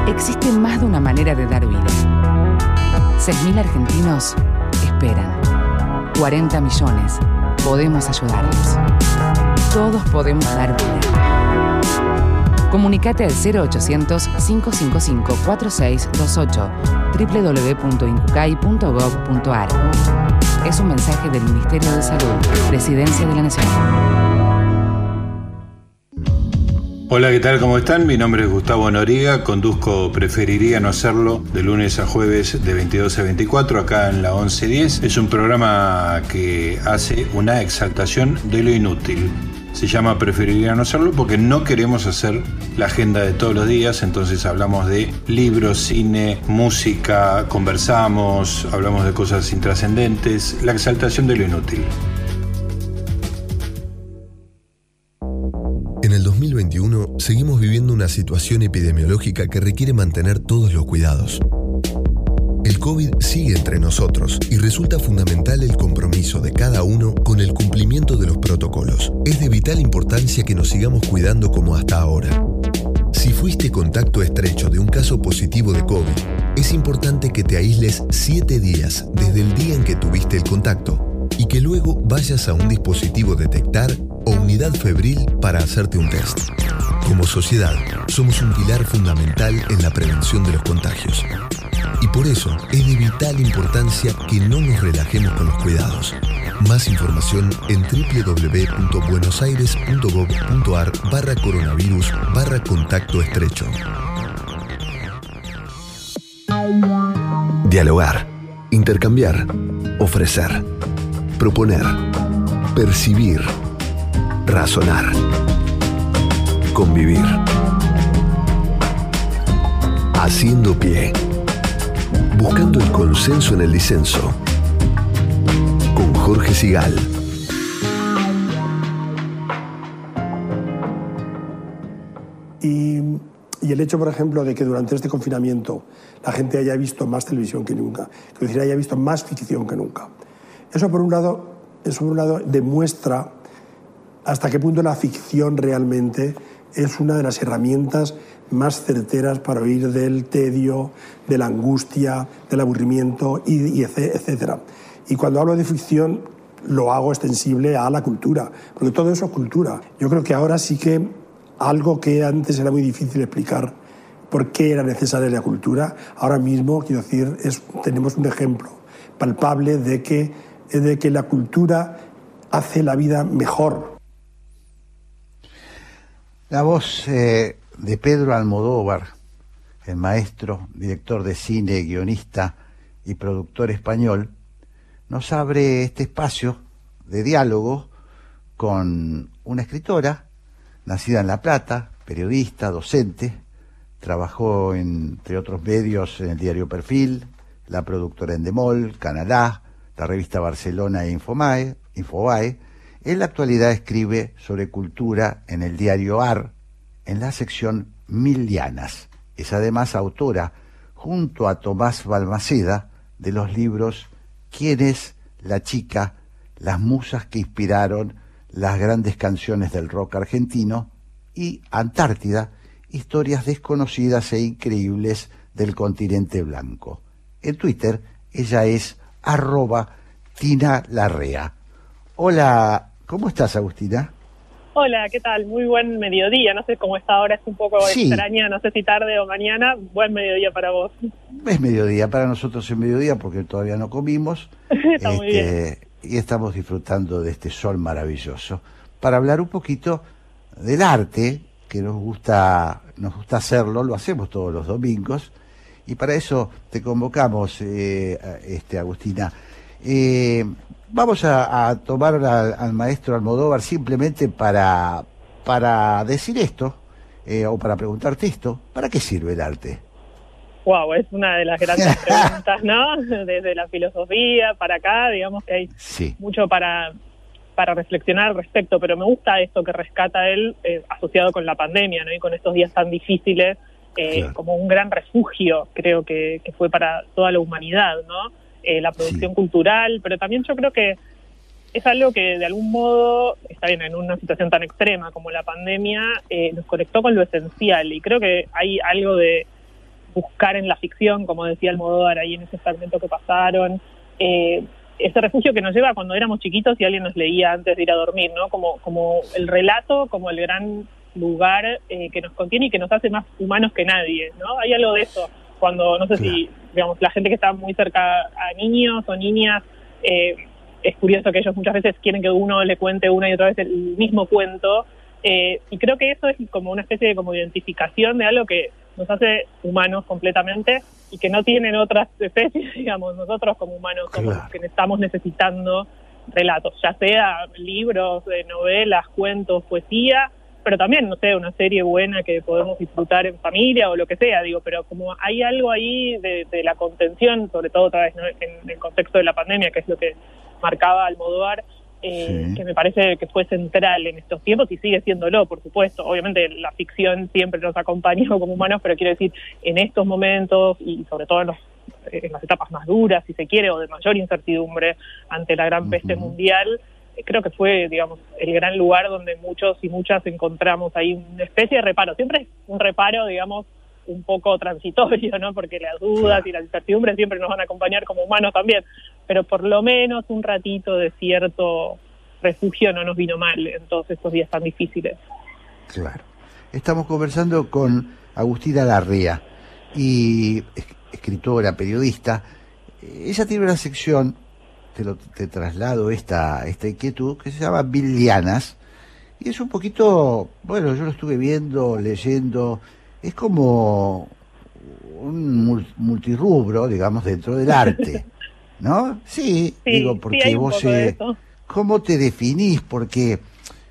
Existe más de una manera de dar vida. 6.000 argentinos esperan. 40 millones. Podemos ayudarlos. Todos podemos dar vida. Comunicate al 0800-555-4628 www.incucay.gov.ar Es un mensaje del Ministerio de Salud, Presidencia de la Nación. Hola, ¿qué tal? ¿Cómo están? Mi nombre es Gustavo Noriga, conduzco Preferiría no hacerlo de lunes a jueves de 22 a 24 acá en la 1110. Es un programa que hace una exaltación de lo inútil. Se llama Preferiría no hacerlo porque no queremos hacer la agenda de todos los días, entonces hablamos de libros, cine, música, conversamos, hablamos de cosas intrascendentes, la exaltación de lo inútil. En el 2021 seguimos viviendo una situación epidemiológica que requiere mantener todos los cuidados. COVID sigue entre nosotros y resulta fundamental el compromiso de cada uno con el cumplimiento de los protocolos. Es de vital importancia que nos sigamos cuidando como hasta ahora. Si fuiste contacto estrecho de un caso positivo de COVID, es importante que te aísles 7 días desde el día en que tuviste el contacto y que luego vayas a un dispositivo detectar o unidad febril para hacerte un test. Como sociedad, somos un pilar fundamental en la prevención de los contagios. Y por eso es de vital importancia que no nos relajemos con los cuidados. Más información en www.buenosaires.gov.ar barra coronavirus barra contacto estrecho. Dialogar, intercambiar, ofrecer, proponer, percibir, razonar, convivir. Haciendo pie. Buscando el consenso en el disenso. Con Jorge Sigal. Y, el hecho, por ejemplo, de que durante este confinamiento la gente haya visto más televisión que nunca, es decir, haya visto más ficción que nunca. Eso, por un lado, eso por un lado demuestra hasta qué punto la ficción realmente es una de las herramientas más certeras para huir del tedio, de la angustia, del aburrimiento, y, y etcétera. Y cuando hablo de ficción, lo hago extensible a la cultura, porque todo eso es cultura. Yo creo que ahora sí que algo que antes era muy difícil explicar por qué era necesaria la cultura, ahora mismo, quiero decir, es, tenemos un ejemplo palpable de que, de que la cultura hace la vida mejor, La voz eh, de Pedro Almodóvar, el maestro, director de cine, guionista y productor español, nos abre este espacio de diálogo con una escritora, nacida en La Plata, periodista, docente, trabajó entre otros medios en el diario Perfil, la productora Endemol, Canadá, la revista Barcelona e Infomae, Infobae. En la actualidad escribe sobre cultura en el diario AR, en la sección Milianas. Es además autora, junto a Tomás Balmaceda, de los libros ¿Quién es la chica? Las musas que inspiraron las grandes canciones del rock argentino y Antártida, historias desconocidas e increíbles del continente blanco. En Twitter ella es arroba Tina Larrea. Hola, ¿cómo estás Agustina? Hola, ¿qué tal? Muy buen mediodía. No sé cómo está ahora, es un poco extraña, no sé si tarde o mañana. Buen mediodía para vos. Es mediodía, para nosotros es mediodía porque todavía no comimos. está muy bien. Este, y estamos disfrutando de este sol maravilloso. Para hablar un poquito del arte, que nos gusta, nos gusta hacerlo, lo hacemos todos los domingos, y para eso te convocamos, eh, este, Agustina. Eh, vamos a, tomar al, maestro Almodóvar simplemente para, para decir esto, eh, o para preguntarte esto, ¿para qué sirve el arte? Wow, es una de las grandes preguntas, ¿no? Desde la filosofía para acá, digamos que hay mucho para, para reflexionar al respecto, pero me gusta esto que rescata él eh, asociado con la pandemia, ¿no? Y con estos días tan difíciles, eh, como un gran refugio, creo que, que, fue para toda la humanidad, ¿no? Eh, la producción cultural, pero también yo creo que es algo que de algún modo, está bien, en una situación tan extrema como la pandemia, nos conectó con lo esencial y creo que hay algo de buscar en la ficción, como decía Almodóvar ahí en ese fragmento que pasaron, eh, ese refugio que nos lleva cuando éramos chiquitos y alguien nos leía antes de ir a dormir, ¿no? Como, como el relato, como el gran lugar eh, que nos contiene y que nos hace más humanos que nadie, ¿no? Hay algo de eso, cuando, no sé si, digamos, la gente que está muy cerca a niños o niñas, eh, es curioso que ellos muchas veces quieren que uno le cuente una y otra vez el mismo cuento, y creo que eso es como una especie de como identificación de algo que nos hace humanos completamente y que no tienen otras especies, digamos, nosotros como humanos somos los que estamos necesitando relatos, ya sea libros, novelas, cuentos, poesía, pero también, no sé, una serie buena que podemos disfrutar en familia o lo que sea, digo, pero como hay algo ahí de, la contención, sobre todo otra vez en el contexto de la pandemia, que es lo que marcaba Almodóvar, eh, que me parece que fue central en estos tiempos y sigue siéndolo, por supuesto. Obviamente la ficción siempre nos ha acompañado como humanos, pero quiero decir, en estos momentos y sobre todo en, las etapas más duras, si se quiere, o de mayor incertidumbre ante la gran peste mundial, creo que fue, digamos, el gran lugar donde muchos y muchas encontramos ahí una especie de reparo. Siempre es un reparo, digamos, un poco transitorio, ¿no? Porque las dudas y las incertidumbres siempre nos van a acompañar como humanos también, pero por lo menos un ratito de cierto refugio no nos vino mal en todos estos días tan difíciles. Claro. Estamos conversando con Agustina Larrea, y escritora, periodista. Ella tiene una sección, te, lo, te traslado esta, esta inquietud, que se llama Bilianas, y es un poquito, bueno, yo lo estuve viendo, leyendo, es como un multirrubro, digamos, dentro del arte, ¿no? Sí, digo, porque vos, eh, ¿cómo te definís? Porque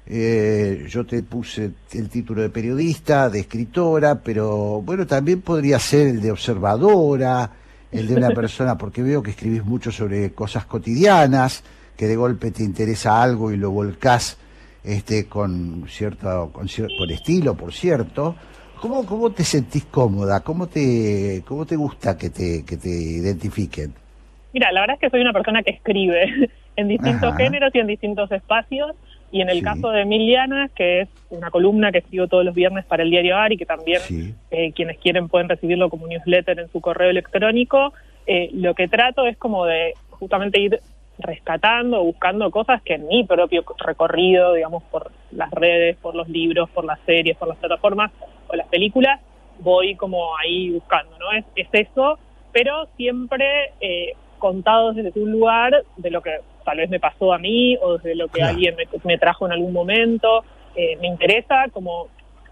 eh, yo te puse el título de periodista, de escritora, pero bueno, también podría ser el de observadora, el de una persona, porque veo que escribís mucho sobre cosas cotidianas, que de golpe te interesa algo y lo volcás este, con, cierto, con, con estilo, por cierto, ¿Cómo, ¿Cómo te sentís cómoda? ¿Cómo te, cómo te gusta que te, que te identifiquen? Mira, la verdad es que soy una persona que escribe en distintos géneros y en distintos espacios. Y en el caso de Emiliana, que es una columna que escribo todos los viernes para el diario ARI, que también eh, quienes quieren pueden recibirlo como newsletter en su correo electrónico, eh, lo que trato es como de justamente ir rescatando, buscando cosas que en mi propio recorrido, digamos, por las redes, por los libros, por las series, por las plataformas o las películas, voy como ahí buscando, ¿no? Es, es eso, pero siempre eh, contado desde un lugar de lo que tal vez me pasó a mí o desde lo que alguien me, trajo en algún momento. Eh, me interesa como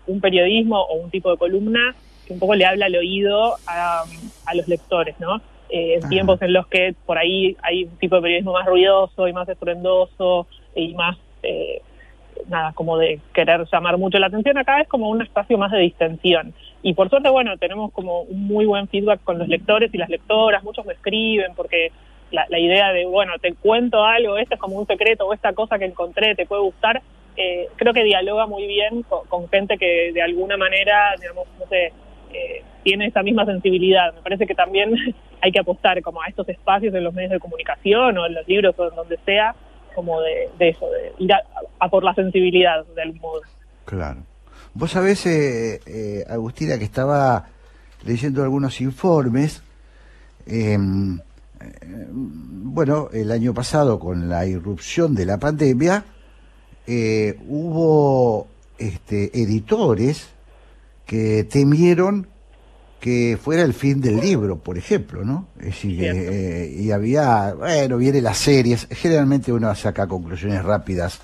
un periodismo o un tipo de columna que un poco le habla al oído a, a los lectores, ¿no? Eh, en tiempos en los que por ahí hay un tipo de periodismo más ruidoso y más estruendoso y más, eh, nada, como de querer llamar mucho la atención, acá es como un espacio más de distensión. Y por suerte, bueno, tenemos como un muy buen feedback con los lectores y las lectoras, muchos me escriben porque la, idea de, bueno, te cuento algo, esto es como un secreto o esta cosa que encontré te puede gustar, eh, creo que dialoga muy bien con, gente que de alguna manera, digamos, no sé, eh, tiene esa misma sensibilidad. Me parece que también hay que apostar como a estos espacios en los medios de comunicación o en los libros o en donde sea, como de, eso, de ir a, por la sensibilidad de algún modo. Claro. Vos sabés, eh, eh, Agustina, que estaba leyendo algunos informes. Eh, bueno, el año pasado, con la irrupción de la pandemia, hubo este, editores que temieron que fuera el fin del libro, por ejemplo, ¿no? Es decir, eh, y había, bueno, viene las series, generalmente uno saca conclusiones rápidas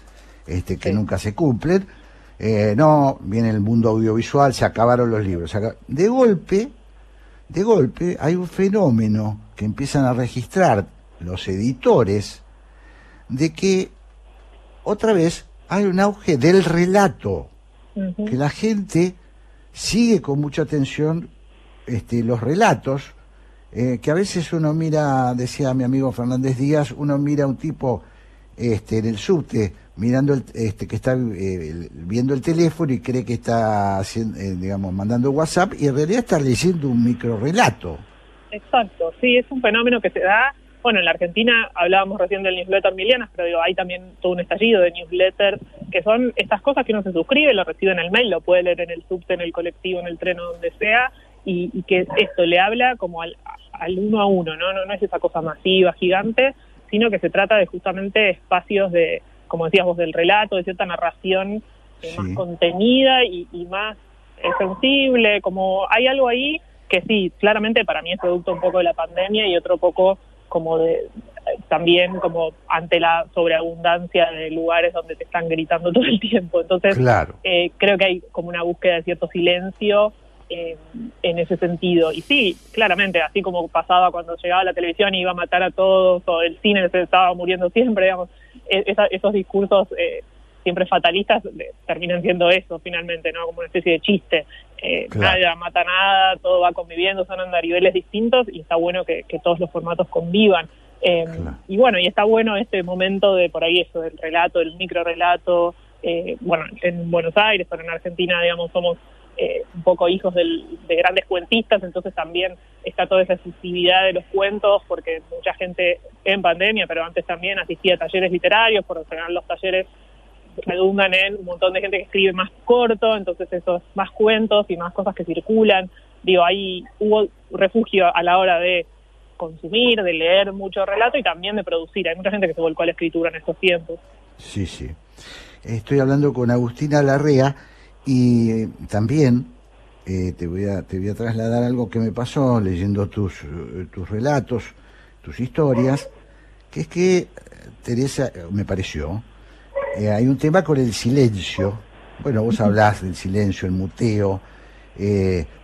este, que nunca se cumplen. Eh, no, viene el mundo audiovisual, se acabaron los libros. De golpe, de golpe, hay un fenómeno que empiezan a registrar los editores de que otra vez hay un auge del relato, que la gente sigue con mucha atención este, los relatos, eh, que a veces uno mira, decía mi amigo Fernández Díaz, uno mira a un tipo este, en el subte mirando el, este, que está eh, viendo el teléfono y cree que está haciendo, eh, digamos mandando WhatsApp y en realidad está leyendo un micro relato. Exacto, sí, es un fenómeno que se da. Bueno, en la Argentina hablábamos recién del newsletter Milianas, pero digo, hay también todo un estallido de newsletter, que son estas cosas que uno se suscribe, lo recibe en el mail, lo puede leer en el subte, en el colectivo, en el tren o donde sea, y, que esto le habla como al, uno a uno, ¿no? ¿no? No es esa cosa masiva, gigante, sino que se trata de justamente espacios de, como decías vos, del relato, de cierta narración eh, más contenida y, más eh, sensible, como hay algo ahí que sí, claramente para mí es producto un poco de la pandemia y otro poco como de también como ante la sobreabundancia de lugares donde te están gritando todo el tiempo. Entonces, eh, creo que hay como una búsqueda de cierto silencio eh, en ese sentido. Y sí, claramente, así como pasaba cuando llegaba la televisión y iba a matar a todos, o el cine se estaba muriendo siempre, digamos, e-, esos discursos eh, siempre fatalistas terminan siendo eso finalmente, ¿no? Como una especie de chiste. Eh, Nadie mata nada, todo va conviviendo, son andariveles distintos y está bueno que, todos los formatos convivan. Eh, y bueno, y está bueno este momento de por ahí eso, del relato, del micro relato. bueno, en Buenos Aires, pero en Argentina, digamos, somos eh, un poco hijos del, de grandes cuentistas, entonces también está toda esa sensibilidad de los cuentos, porque mucha gente en pandemia, pero antes también asistía a talleres literarios, por lo general los talleres redundan en un montón de gente que escribe más corto, entonces esos más cuentos y más cosas que circulan. Digo, ahí hubo refugio a la hora de consumir, de leer mucho relato y también de producir. Hay mucha gente que se volcó a la escritura en estos tiempos. Sí, sí. Estoy hablando con Agustina Larrea y eh, también eh, te, voy a, te voy a trasladar algo que me pasó leyendo tus, eh, tus relatos, tus historias, que es que, Teresa, me pareció, hay un tema con el silencio. Bueno, vos hablás del silencio, el muteo,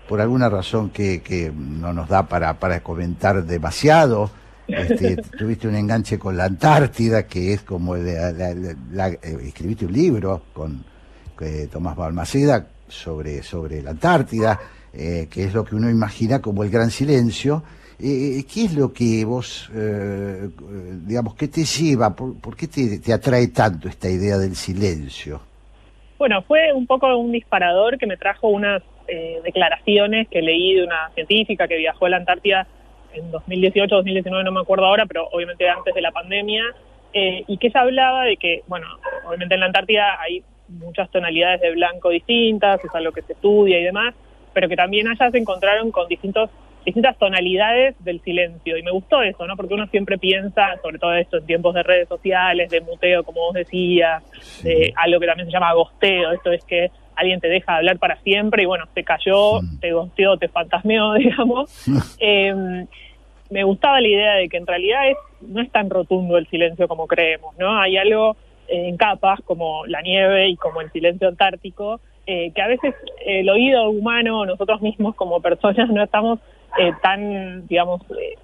por alguna razón que, que no nos da para, para comentar demasiado. Este, tuviste un enganche con la Antártida, que es como escribiste un libro con, Tomás Balmaceda sobre, sobre la Antártida, eh, que es lo que uno imagina como el gran silencio. Eh, eh, ¿Qué es lo que vos, digamos, qué te lleva, por, qué te, atrae tanto esta idea del silencio? Bueno, fue un poco un disparador que me trajo unas declaraciones que leí de una científica que viajó a la Antártida en 2018, 2019, no me acuerdo ahora, pero obviamente antes de la pandemia, y que ella hablaba de que, bueno, obviamente en la Antártida hay muchas tonalidades de blanco distintas, es algo que se estudia y demás, pero que también allá se encontraron con distintos distintas tonalidades del silencio y me gustó eso, ¿no? Porque uno siempre piensa, sobre todo esto en tiempos de redes sociales, de muteo, como vos decías, de algo que también se llama agosteo, esto es que alguien te deja hablar para siempre y bueno, te cayó, te gosteó, te fantasmeó, digamos. Em, me gustaba la idea de que en realidad es, no es tan rotundo el silencio como creemos, ¿no? Hay algo en capas como la nieve y como el silencio antártico, eh, que a veces el oído humano, nosotros mismos como personas no estamos eh, tan, digamos, eh,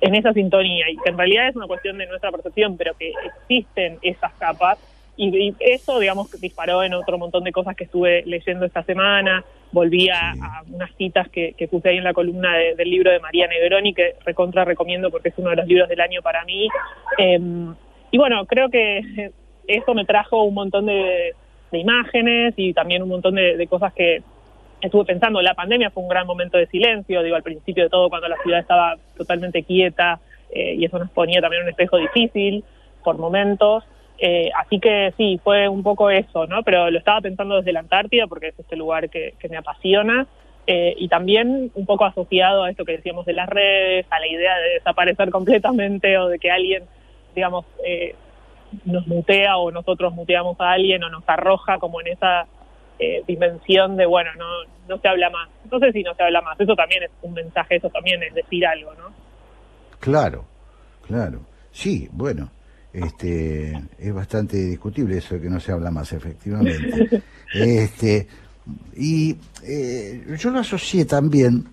en esa sintonía y que en realidad es una cuestión de nuestra percepción, pero que existen esas capas y, eso, digamos, disparó en otro montón de cosas que estuve leyendo esta semana. Volví a, unas citas que, puse ahí en la columna del libro de María Negroni, que recontra recomiendo porque es uno de los libros del año para mí. Em, y bueno, creo que eso me trajo un montón de, imágenes y también un montón de, cosas que estuve pensando. La pandemia fue un gran momento de silencio, digo, al principio de todo, cuando la ciudad estaba totalmente quieta eh, y eso nos ponía también un espejo difícil por momentos. Eh, así que sí, fue un poco eso, ¿no? Pero lo estaba pensando desde la Antártida porque es este lugar que, me apasiona eh, y también un poco asociado a esto que decíamos de las redes, a la idea de desaparecer completamente o de que alguien, digamos, eh, nos mutea o nosotros muteamos a alguien o nos arroja como en esa dimensión de, bueno, no, no se habla más. No sé si no se habla más, eso también es un mensaje, eso también es decir algo, ¿no? Claro, claro. Sí, bueno, este, es bastante discutible eso de que no se habla más, efectivamente. este, y eh, yo lo asocié también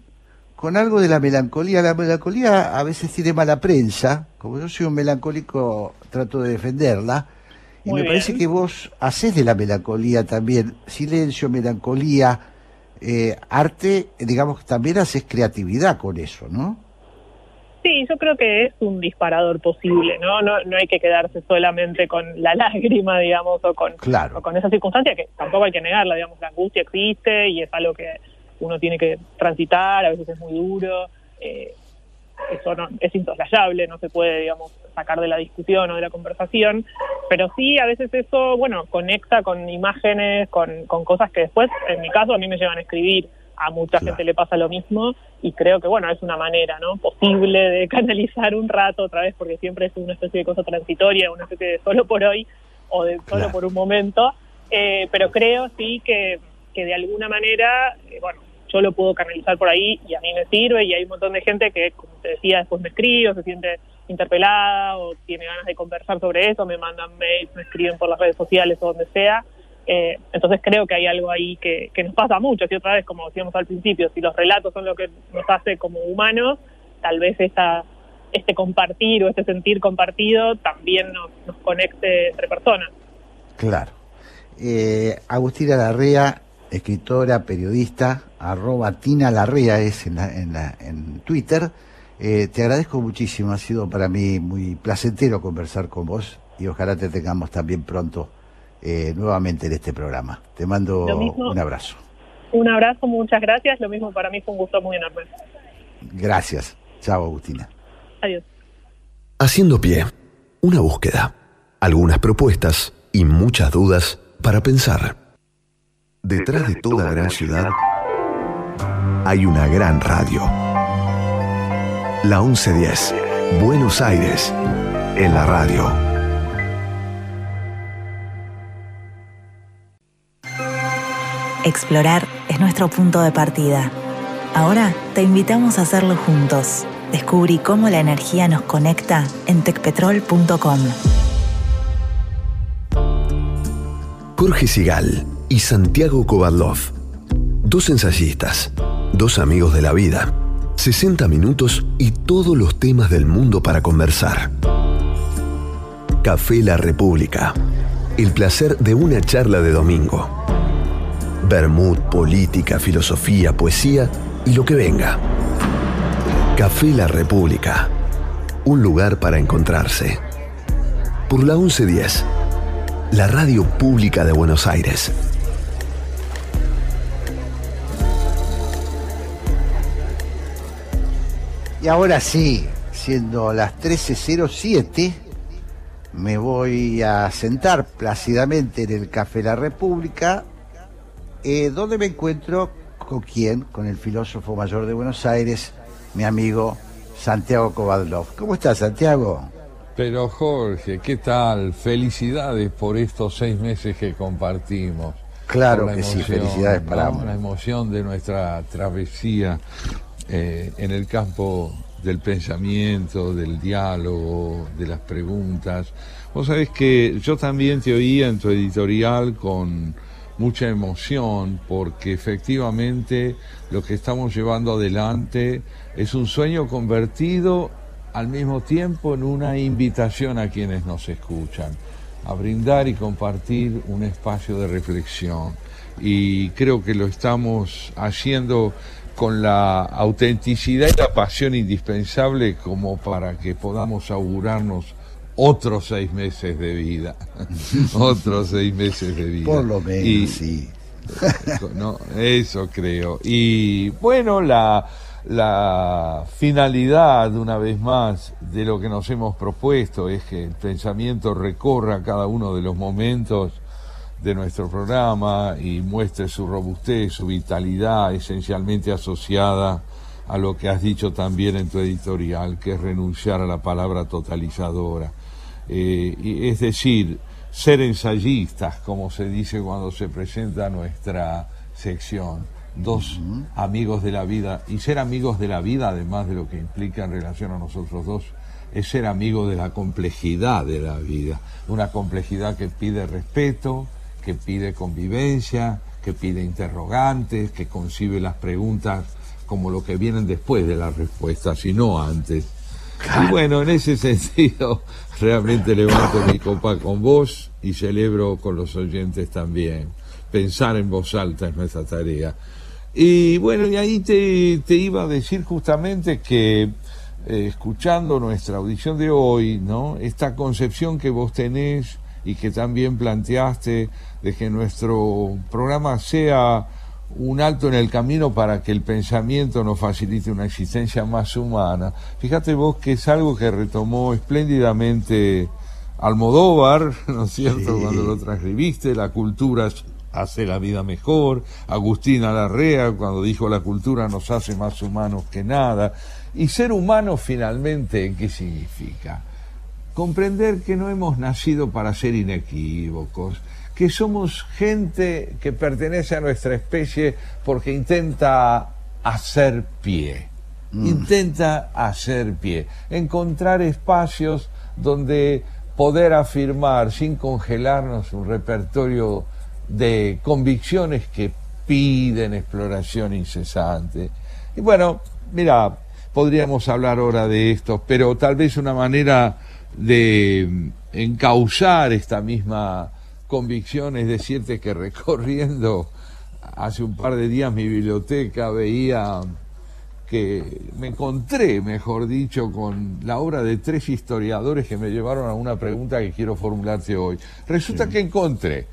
con algo de la melancolía. La melancolía a veces tiene mala prensa, como yo soy un melancólico, trato de defenderla. Y me parece que vos haces de la melancolía también, silencio, melancolía, eh, arte, digamos, también haces creatividad con eso, ¿no? Sí, yo creo que es un disparador posible, ¿no? No, no hay que quedarse solamente con la lágrima, digamos, o con, con esa circunstancia, que tampoco hay que negarla, digamos, la angustia existe y es algo que uno tiene que transitar, a veces es muy duro, eh, eso no, es insoslayable, no se puede, digamos, sacar de la discusión o de la conversación, pero sí, a veces eso, bueno, conecta con imágenes, con, con cosas que después, en mi caso, a mí me llevan a escribir, a mucha gente le pasa lo mismo y creo que bueno es una manera no posible de canalizar un rato otra vez porque siempre es una especie de cosa transitoria una especie de solo por hoy o de solo por un momento. Eh, pero creo sí que, que de alguna manera eh, bueno yo lo puedo canalizar por ahí y a mí me sirve y hay un montón de gente que como te decía después me escribe se siente interpelada o tiene ganas de conversar sobre eso me mandan mails me escriben por las redes sociales o donde sea eh, entonces creo que hay algo ahí que, nos pasa mucho, y otra vez, como decíamos al principio, si los relatos son lo que nos hace como humanos, tal vez esta, este compartir o este sentir compartido también nos, nos conecte entre personas. Claro. Eh, Agustina Larrea, escritora, periodista, arroba Tina Larrea es en, en, en Twitter. Eh, te agradezco muchísimo, ha sido para mí muy placentero conversar con vos y ojalá te tengamos también pronto eh, nuevamente en este programa. Te mando un abrazo. Un abrazo, muchas gracias. Lo mismo para mí fue un gusto muy enorme. Gracias. Chao, Agustina. Adiós. Haciendo pie, una búsqueda, algunas propuestas y muchas dudas para pensar. Detrás de toda gran ciudad hay una gran radio. La 1110, Buenos Aires, en la radio. Explorar es nuestro punto de partida. Ahora te invitamos a hacerlo juntos. Descubrí cómo la energía nos conecta en tecpetrol.com. Jorge Sigal y Santiago Kovadlov. Dos ensayistas, dos amigos de la vida. 60 minutos y todos los temas del mundo para conversar. Café La República. El placer de una charla de domingo Bermud, política, filosofía, poesía y lo que venga. Café La República. Un lugar para encontrarse. Por la 1110. La radio pública de Buenos Aires. Y ahora sí, siendo las 13.07, me voy a sentar plácidamente en el Café La República eh, ¿Dónde me encuentro? ¿Con quién? Con el filósofo mayor de Buenos Aires, mi amigo Santiago Kovadlov. ¿Cómo estás, Santiago? Pero Jorge, ¿qué tal? Felicidades por estos seis meses que compartimos. Claro que sí, felicidades para ambos. La emoción de nuestra travesía eh, en el campo del pensamiento, del diálogo, de las preguntas. Vos sabés que yo también te oía en tu editorial con mucha emoción porque efectivamente lo que estamos llevando adelante es un sueño convertido al mismo tiempo en una invitación a quienes nos escuchan. a brindar y compartir un espacio de reflexión. Y creo que lo estamos haciendo con la autenticidad y la pasión indispensable como para que podamos augurarnos otros seis meses de vida. otros seis meses de vida. Por lo menos, sí. no, eso creo. Y bueno, la, la finalidad, una vez más, de lo que nos hemos propuesto es que el pensamiento recorra cada uno de los momentos de nuestro programa y muestre su robustez, su vitalidad, esencialmente asociada a lo que has dicho también en tu editorial, que es renunciar a la palabra totalizadora. Eh, es decir, ser ensayistas, como se dice cuando se presenta nuestra sección. Dos amigos de la vida. Y ser amigos de la vida, además de lo que implica en relación a nosotros dos, es ser amigos de la complejidad de la vida. Una complejidad que pide respeto, que pide convivencia, que pide interrogantes, que concibe las preguntas como lo que vienen después de las respuestas y no antes. Y bueno, en ese sentido, realmente levanto mi copa con vos y celebro con los oyentes también. Pensar en voz alta es nuestra tarea. Y bueno, y ahí te, te iba a decir justamente que eh, escuchando nuestra audición de hoy, ¿no? Esta concepción que vos tenés y que también planteaste de que nuestro programa sea un alto en el camino para que el pensamiento nos facilite una existencia más humana. Fíjate vos que es algo que retomó espléndidamente Almodóvar, ¿no es cierto?, cuando lo transcribiste, la cultura hace la vida mejor, Agustina Larrea cuando dijo la cultura nos hace más humanos que nada, y ser humano finalmente, ¿qué significa? Comprender que no hemos nacido para ser inequívocos, que somos gente que pertenece a nuestra especie porque intenta hacer pie, mm. intenta hacer pie, encontrar espacios donde poder afirmar sin congelarnos un repertorio de convicciones que piden exploración incesante. Y bueno, mira, podríamos hablar ahora de esto, pero tal vez una manera de encauzar esta misma convicción es decirte que recorriendo hace un par de días mi biblioteca veía que me encontré, mejor dicho, con la obra de tres historiadores que me llevaron a una pregunta que quiero formularte hoy. Resulta que encontré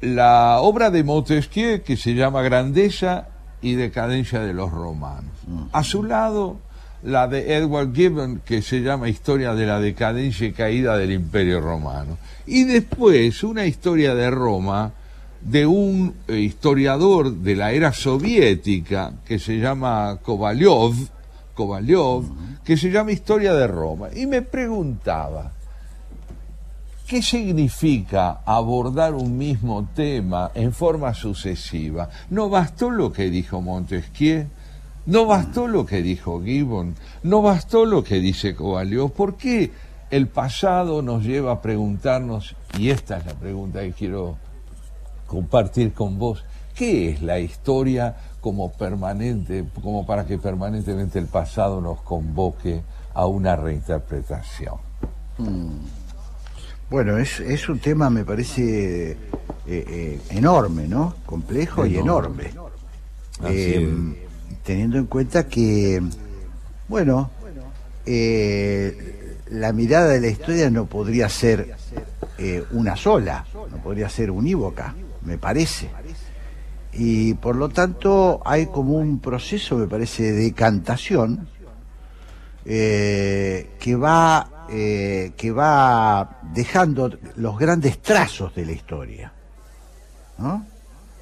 la obra de Montesquieu que se llama Grandeza y Decadencia de los Romanos. A su lado, la de Edward Gibbon que se llama Historia de la Decadencia y Caída del Imperio Romano. Y después una historia de Roma de un eh, historiador de la era soviética que se llama Kovalyov, Kovalyov que se llama Historia de Roma. Y me preguntaba, ¿qué significa abordar un mismo tema en forma sucesiva? ¿No bastó lo que dijo Montesquieu? ¿No bastó lo que dijo Gibbon? ¿No bastó lo que dice Kovalyov? ¿Por qué el pasado nos lleva a preguntarnos, y esta es la pregunta que quiero compartir con vos, ¿qué es la historia como permanente, como para que permanentemente el pasado nos convoque a una reinterpretación? Hmm. Bueno, es, un tema, me parece, eh, eh, enorme, ¿no? Complejo y enorme. Eh, teniendo en cuenta que, bueno, eh, la mirada de la historia no podría ser eh, una sola, no podría ser unívoca, me parece. Y por lo tanto hay como un proceso, me parece, de decantación eh, que va eh, que va dejando los grandes trazos de la historia. ¿no?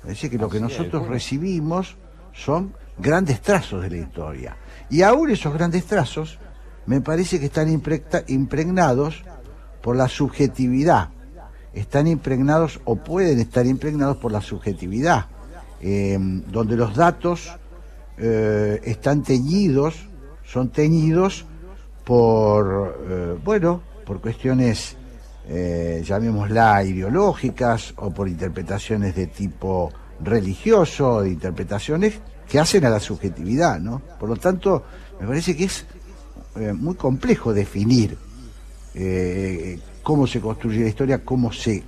Parece que lo que nosotros recibimos son grandes trazos de la historia. Y aún esos grandes trazos me parece que están impregnados por la subjetividad, están impregnados o pueden estar impregnados por la subjetividad, em, donde los datos eh, están teñidos, son teñidos por, eh, bueno, por cuestiones, eh, llamémosla, ideológicas o por interpretaciones de tipo religioso, de interpretaciones que hacen a la subjetividad, ¿no? Por lo tanto, me parece que es eh, muy complejo definir eh, cómo se construye la historia, cómo se,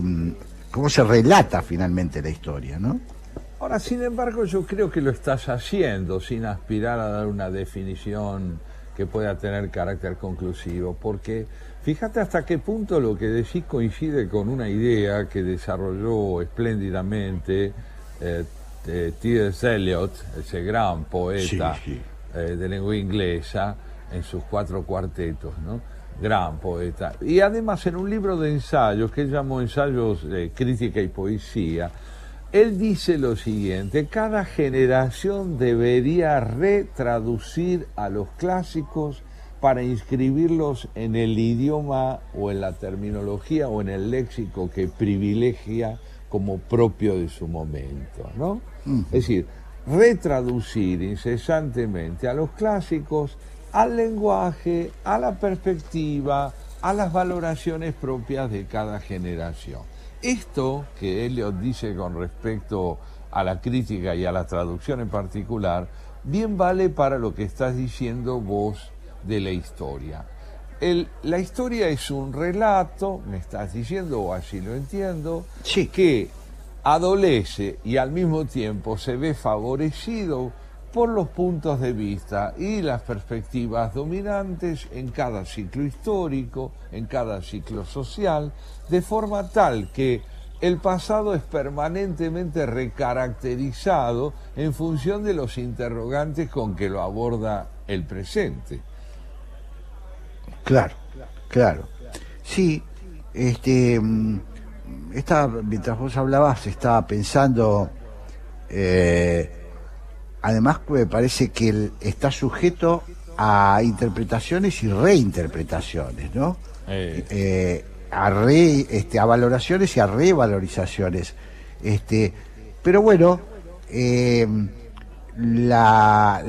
mm, cómo se relata finalmente la historia, ¿no? Ahora, sin embargo, yo creo que lo estás haciendo sin aspirar a dar una definición que pueda tener carácter conclusivo, porque fíjate hasta qué punto lo que decís coincide con una idea que desarrolló espléndidamente eh, T.S. Eliot, ese gran poeta eh, de lengua inglesa, en sus cuatro cuartetos, ¿no? Gran poeta. Y además en un libro de ensayos que él llamó Ensayos de Crítica y Poesía, él dice lo siguiente, cada generación debería retraducir a los clásicos para inscribirlos en el idioma o en la terminología o en el léxico que privilegia como propio de su momento, ¿no? Es decir, retraducir incesantemente a los clásicos al lenguaje, a la perspectiva, a las valoraciones propias de cada generación. Esto que Eliot dice con respecto a la crítica y a la traducción en particular, bien vale para lo que estás diciendo vos de la historia. la historia es un relato, me estás diciendo, o así lo entiendo, que adolece y al mismo tiempo se ve favorecido por los puntos de vista y las perspectivas dominantes en cada ciclo histórico, en cada ciclo social, de forma tal que el pasado es permanentemente recaracterizado en función de los interrogantes con que lo aborda el presente. Claro, claro. Sí, este, mm, mientras vos hablabas, estaba pensando eh, además me parece que está sujeto a interpretaciones y reinterpretaciones, ¿no? Eh. Eh, a, re, este, a valoraciones y a revalorizaciones. Este, pero bueno, eh, la,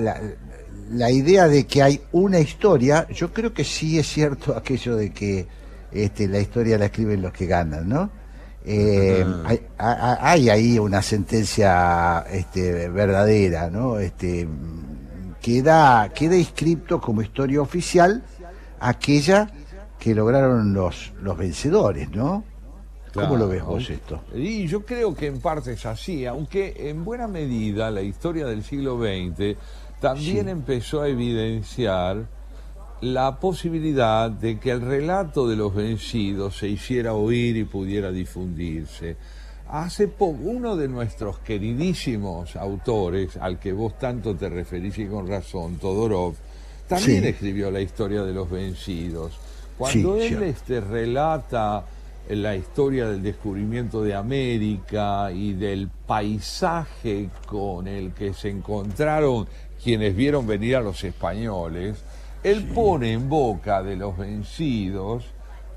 la, idea de que hay una historia, yo creo que sí es cierto aquello de que este, la historia la escriben los que ganan, ¿no? Eh, hay, ahí una sentencia este, verdadera, ¿no? Este, queda, queda inscripto como historia oficial aquella que lograron los, los vencedores, ¿no? ¿Cómo lo ves vos esto? Y yo creo que en parte es así, aunque en buena medida la historia del siglo XX también empezó a evidenciar la posibilidad de que el relato de los vencidos se hiciera oír y pudiera difundirse. Hace poco, uno de nuestros queridísimos autores, al que vos tanto te referís y con razón, Todorov, también escribió la historia de los vencidos. Cuando él este, relata la historia del descubrimiento de América y del paisaje con el que se encontraron quienes vieron venir a los españoles, él pone en boca de los vencidos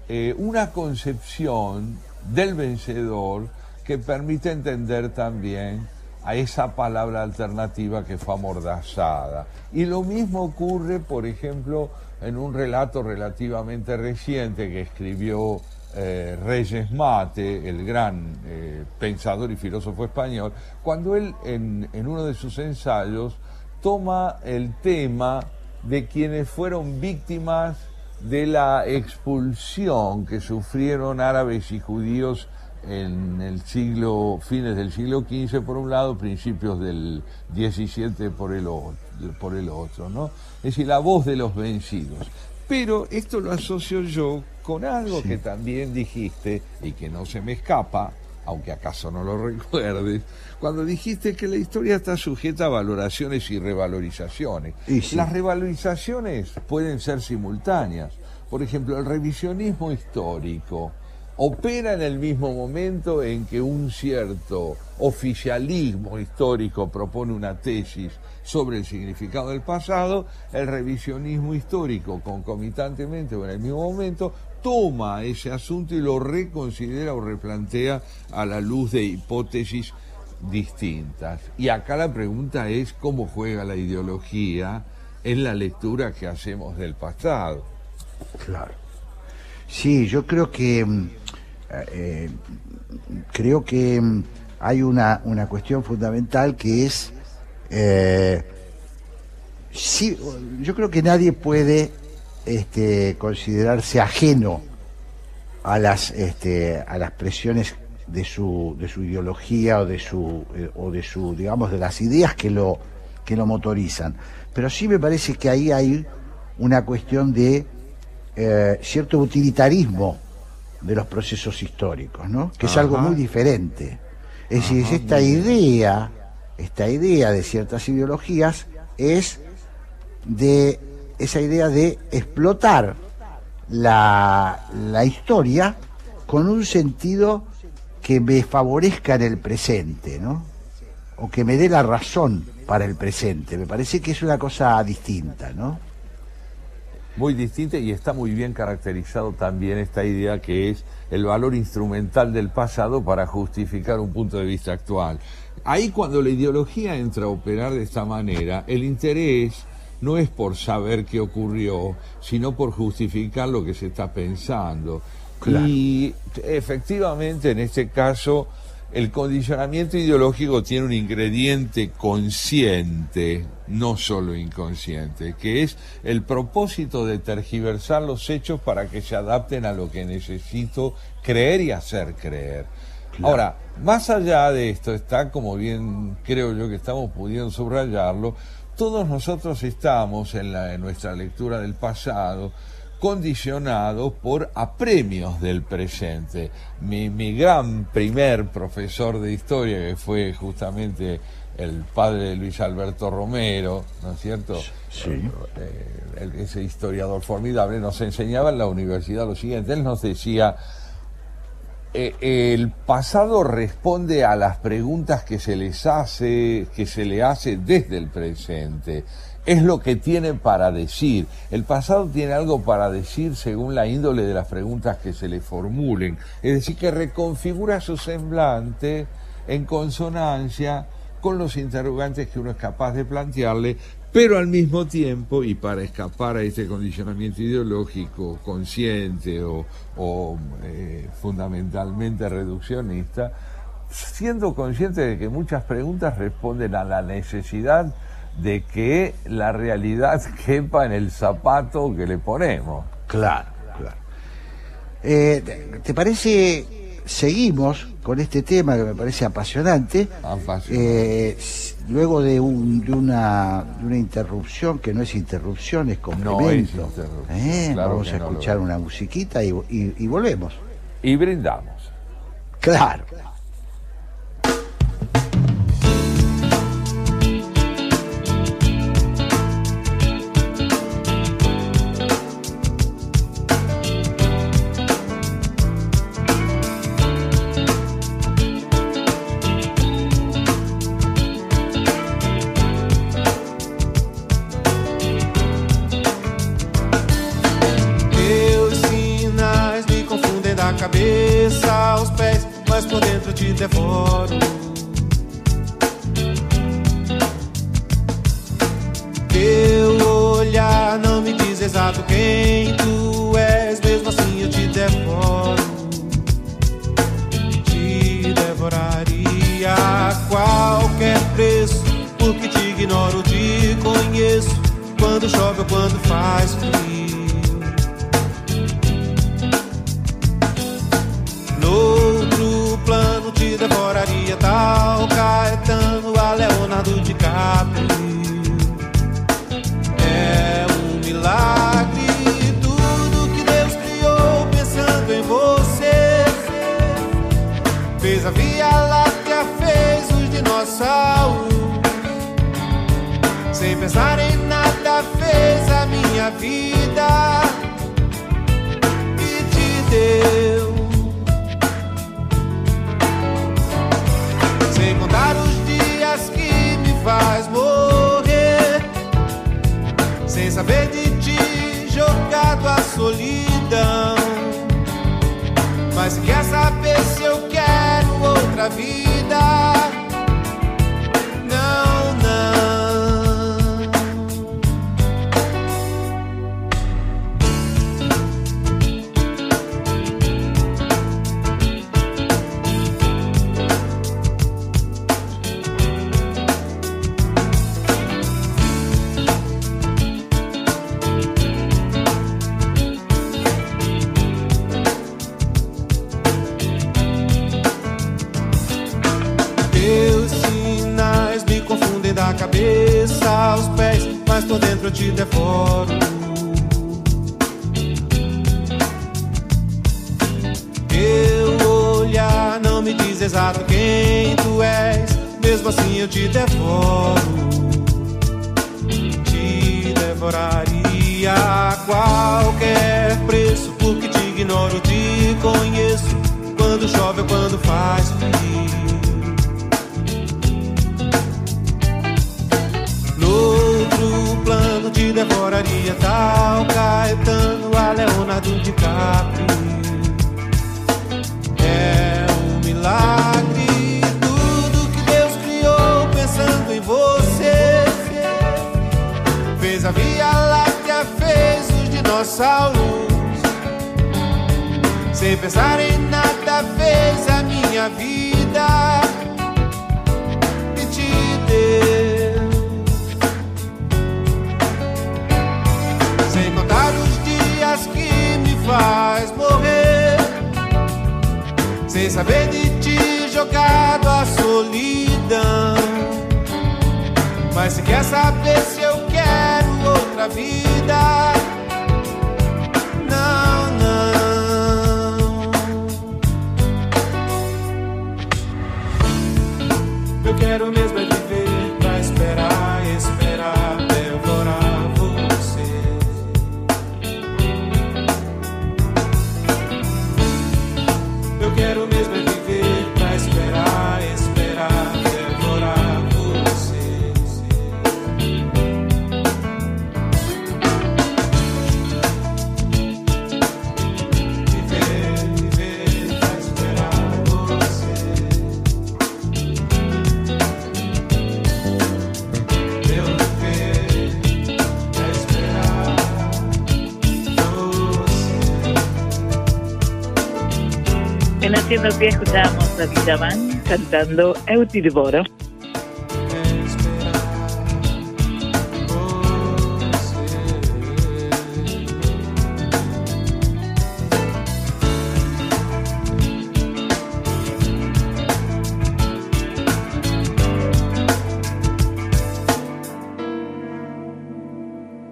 eh, una concepción del vencedor que permite entender también a esa palabra alternativa que fue amordazada. Y lo mismo ocurre, por ejemplo, en un relato relativamente reciente que escribió eh, Reyes Mate, el gran eh, pensador y filósofo español, cuando él en, en uno de sus ensayos toma el tema de quienes fueron víctimas de la expulsión que sufrieron árabes y judíos en el siglo, fines del siglo XV por un lado, principios del XVII por el, por el otro, ¿no? Es decir, la voz de los vencidos. Pero esto lo asocio yo con algo que también dijiste y que no se me escapa, aunque acaso no lo recuerdes, cuando dijiste que la historia está sujeta a valoraciones y revalorizaciones. Las revalorizaciones pueden ser simultáneas. Por ejemplo, el revisionismo histórico opera en el mismo momento en que un cierto oficialismo histórico propone una tesis sobre el significado del pasado, el revisionismo histórico concomitantemente o en el mismo momento toma ese asunto y lo reconsidera o replantea a la luz de hipótesis distintas. Y acá la pregunta es cómo juega la ideología en la lectura que hacemos del pasado. Claro. Sí, yo creo que mm, eh, creo que mm, hay una, una cuestión fundamental que es eh, sí, yo creo que nadie puede este, considerarse ajeno a las, este, a las presiones de su, de su ideología o de su, eh, o de su, digamos, de las ideas que lo, que lo motorizan. Pero sí me parece que ahí hay una cuestión de eh, cierto utilitarismo de los procesos históricos, ¿no? Que es algo muy diferente. Es decir, esta idea, esta idea de ciertas ideologías es de esa idea de explotar la, la historia con un sentido que me favorezca en el presente, ¿no? O que me dé la razón para el presente. Me parece que es una cosa distinta, ¿no? Muy distinta y está muy bien caracterizado también esta idea que es el valor instrumental del pasado para justificar un punto de vista actual. Ahí cuando la ideología entra a operar de esta manera, el interés no es por saber qué ocurrió, sino por justificar lo que se está pensando. Y efectivamente, en este caso, el condicionamiento ideológico tiene un ingrediente consciente, no solo inconsciente, que es el propósito de tergiversar los hechos para que se adapten a lo que necesito creer y hacer creer. Ahora, más allá de esto está, como bien creo yo que estamos pudiendo subrayarlo, todos nosotros estamos en, la, en nuestra lectura del pasado, condicionado por apremios del presente. Mi, gran primer profesor de historia, que fue justamente el padre de Luis Alberto Romero, ¿no es cierto? Sí. Eh, ese historiador formidable nos enseñaba en la universidad lo siguiente, él nos decía, eh, el pasado responde a las preguntas que se les hace, que se le hace desde el presente es lo que tiene para decir. El pasado tiene algo para decir según la índole de las preguntas que se le formulen. Es decir, que reconfigura su semblante en consonancia con los interrogantes que uno es capaz de plantearle, pero al mismo tiempo, y para escapar a este condicionamiento ideológico consciente o, eh, fundamentalmente reduccionista, siendo consciente de que muchas preguntas responden a la necesidad de que la realidad quepa en el zapato que le ponemos. Claro, claro. Eh, ¿Te parece, seguimos con este tema que me parece apasionante? Eh, luego de, un, de, una, de una interrupción, que no es interrupción, es complemento. Eh, vamos a escuchar una musiquita y, y volvemos. Y brindamos. Claro. Saber de ti jogado à solidão. Mas se quer saber se eu quero outra vida. Não, não. Eu quero mesmo Haciendo Pie escuchábamos a Villaman cantando Eu te devoro.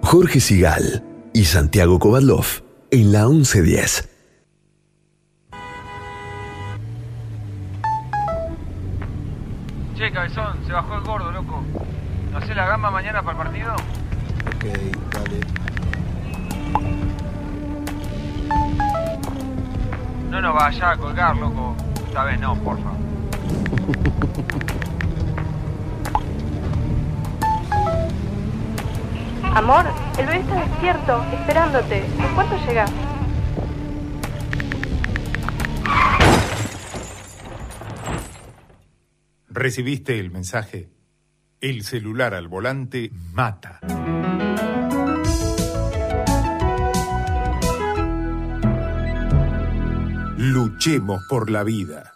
Jorge Sigal y Santiago Kovadlov en la 1110. Colgar, loco. Esta vez no, porfa. Amor, el bebé está despierto, esperándote. ¿En cuánto llegas? ¿Recibiste el mensaje? El celular al volante mata. Luchemos por la vida.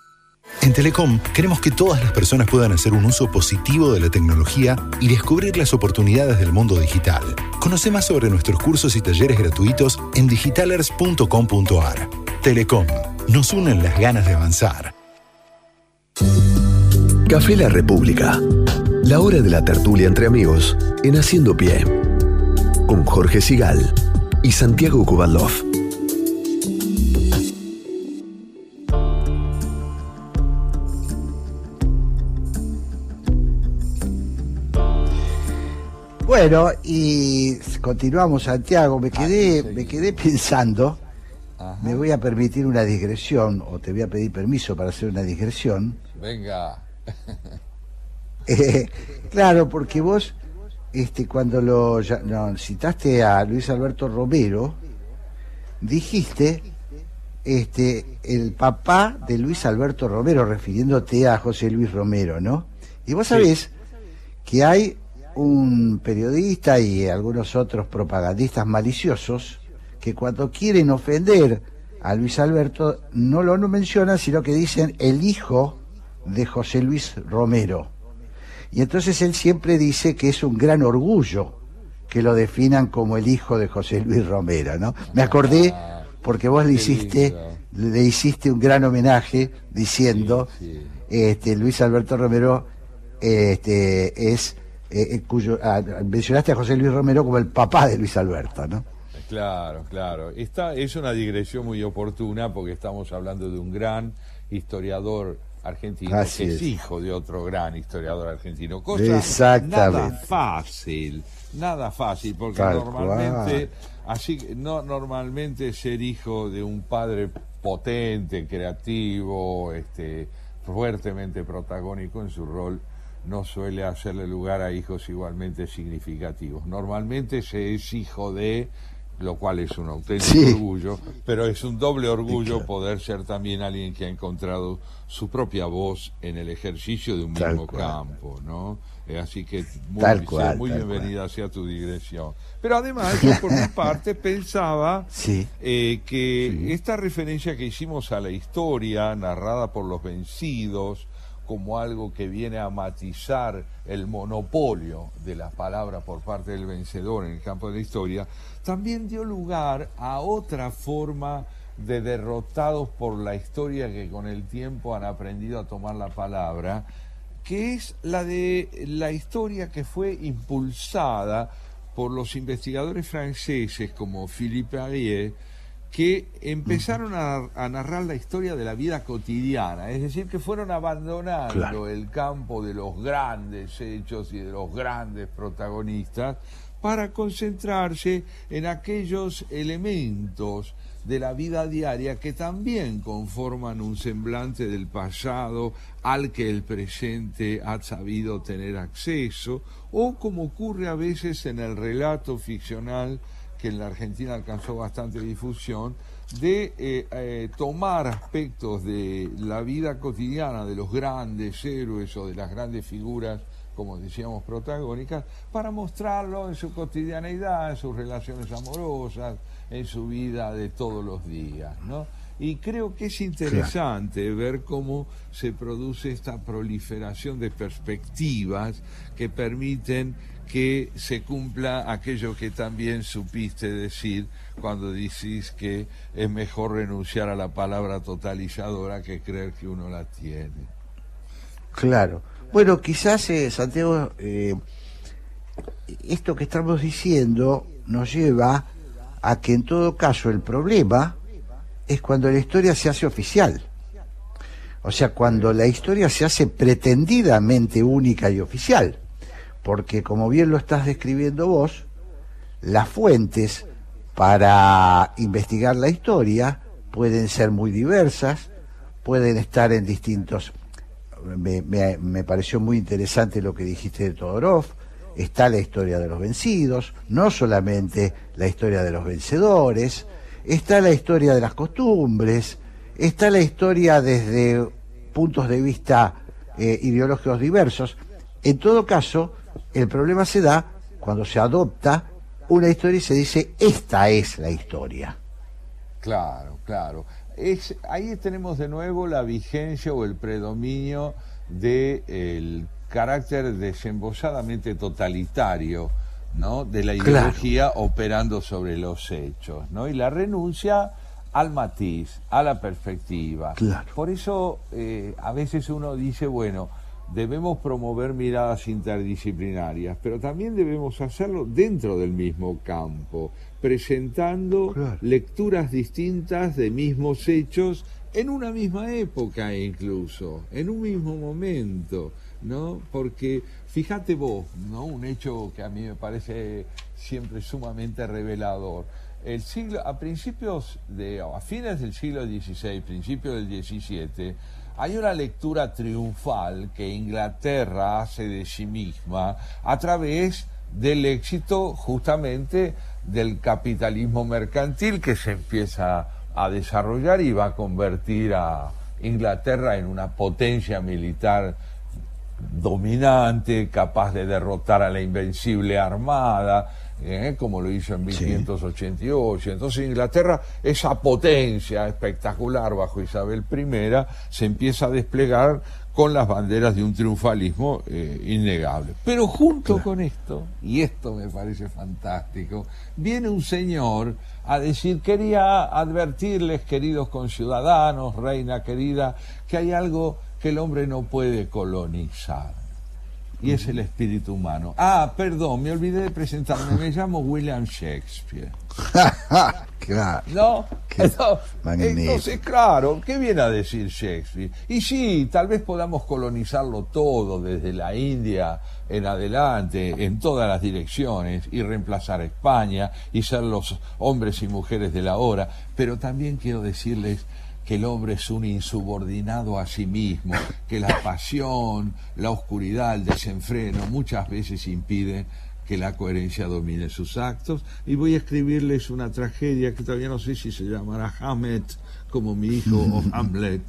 En Telecom queremos que todas las personas puedan hacer un uso positivo de la tecnología y descubrir las oportunidades del mundo digital. Conoce más sobre nuestros cursos y talleres gratuitos en digitalers.com.ar. Telecom, nos unen las ganas de avanzar. Café La República. La hora de la tertulia entre amigos en Haciendo Pie. Con Jorge Sigal y Santiago Kubalov. Bueno, y continuamos, Santiago. Me quedé, me quedé pensando, me voy a permitir una digresión, o te voy a pedir permiso para hacer una digresión. Venga. Eh, claro, porque vos, este, cuando lo ya- no, citaste a Luis Alberto Romero, dijiste este, el papá de Luis Alberto Romero, refiriéndote a José Luis Romero, ¿no? Y vos Sí. sabés que hay un periodista y algunos otros propagandistas maliciosos que cuando quieren ofender a Luis Alberto no lo mencionan, sino que dicen el hijo de José Luis Romero. Y entonces él siempre dice que es un gran orgullo que lo definan como el hijo de José Luis Romero, ¿no? Me acordé porque vos le hiciste, le hiciste un gran homenaje diciendo, este, Luis Alberto Romero este, es eh, cuyo, ah, mencionaste a José Luis Romero como el papá de Luis Alberto, ¿no? Claro, claro. Esta es una digresión muy oportuna porque estamos hablando de un gran historiador argentino que es. hijo de otro gran historiador argentino. Cosa nada fácil, nada fácil, porque normalmente así no normalmente ser hijo de un padre potente, creativo, este fuertemente protagónico en su rol no suele hacerle lugar a hijos igualmente significativos. Normalmente se es hijo de lo cual es un auténtico orgullo, pero es un doble orgullo poder ser también alguien que ha encontrado su propia voz en el ejercicio de un mismo campo, ¿no? Eh, así que muy, muy bienvenida sea tu digresión. Pero además, yo por mi parte pensaba eh, que esta referencia que hicimos a la historia narrada por los vencidos, como algo que viene a matizar el monopolio de la palabra por parte del vencedor en el campo de la historia, también dio lugar a otra forma de derrotados por la historia que con el tiempo han aprendido a tomar la palabra, que es la de la historia que fue impulsada por los investigadores franceses como Philippe Arié, que empezaron a, narrar la historia de la vida cotidiana, es decir, que fueron abandonando el campo de los grandes hechos y de los grandes protagonistas para concentrarse en aquellos elementos de la vida diaria que también conforman un semblante del pasado al que el presente ha sabido tener acceso, o como ocurre a veces en el relato ficcional que en la Argentina alcanzó bastante difusión, de eh, eh, tomar aspectos de la vida cotidiana de los grandes héroes o de las grandes figuras, como decíamos, protagónicas, para mostrarlo en su cotidianeidad, en sus relaciones amorosas, en su vida de todos los días, ¿no? Y creo que es interesante ver cómo se produce esta proliferación de perspectivas que permiten que se cumpla aquello que también supiste decir cuando decís que es mejor renunciar a la palabra totalizadora que creer que uno la tiene. Claro. Bueno, quizás, eh, Santiago, eh, esto que estamos diciendo nos lleva a que en todo caso el problema es cuando la historia se hace oficial. O sea, cuando la historia se hace pretendidamente única y oficial porque como bien lo estás describiendo vos, las fuentes para investigar la historia pueden ser muy diversas, pueden estar en distintos... Me, pareció muy interesante lo que dijiste de Todorov, está la historia de los vencidos, no solamente la historia de los vencedores, está la historia de las costumbres, está la historia desde puntos de vista eh, ideológicos diversos. En todo caso, el problema se da cuando se adopta una historia y se dice, esta es la historia. Claro, claro. Es, ahí tenemos de nuevo la vigencia o el predominio del carácter desembosadamente totalitario ¿no? de la ideología operando sobre los hechos, ¿no? y la renuncia al matiz, a la perspectiva. Por eso eh, a veces uno dice, bueno, debemos promover miradas interdisciplinarias, pero también debemos hacerlo dentro del mismo campo, presentando lecturas distintas de mismos hechos en una misma época incluso, en un mismo momento, ¿no? Porque fíjate vos, ¿no? Un hecho que a mí me parece siempre sumamente revelador. El siglo, a principios de, a fines del siglo XVI, principios del XVII, hay una lectura triunfal que Inglaterra hace de sí misma a través del éxito justamente del capitalismo mercantil que se empieza a desarrollar y va a convertir a Inglaterra en una potencia militar dominante, capaz de derrotar a la invencible armada, ¿eh? como lo hizo en 1588. Entonces Inglaterra, esa potencia espectacular bajo Isabel I, se empieza a desplegar con las banderas de un triunfalismo eh, innegable. Pero junto con esto, y esto me parece fantástico, viene un señor a decir, quería advertirles, queridos conciudadanos, reina querida, que hay algo que el hombre no puede colonizar. Y es el espíritu humano. Ah, perdón, me olvidé de presentarme. Me llamo William Shakespeare. claro. ¿No? Qué Entonces, claro, ¿qué viene a decir Shakespeare? Y sí, tal vez podamos colonizarlo todo desde la India en adelante, en todas las direcciones, y reemplazar a España y ser los hombres y mujeres de la hora, pero también quiero decirles que el hombre es un insubordinado a sí mismo, que la pasión, la oscuridad, el desenfreno muchas veces impiden que la coherencia domine sus actos. Y voy a escribirles una tragedia que todavía no sé si se llamará Hamlet como mi hijo o Hamlet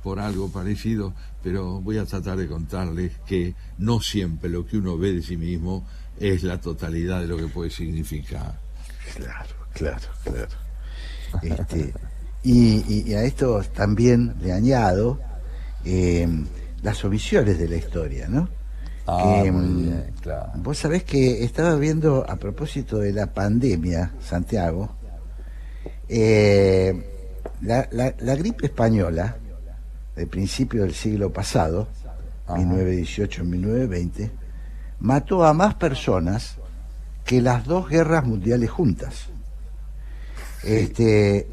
por algo parecido, pero voy a tratar de contarles que no siempre lo que uno ve de sí mismo es la totalidad de lo que puede significar. Claro, claro, claro. Este, y, a esto también le añado eh, las omisiones de la historia, ¿no? Ah, mm, claro. Vos sabés que estaba viendo a propósito de la pandemia, Santiago, eh, la, gripe española del principio del siglo pasado, 1918-1920, mató a más personas que las dos guerras mundiales juntas. Este,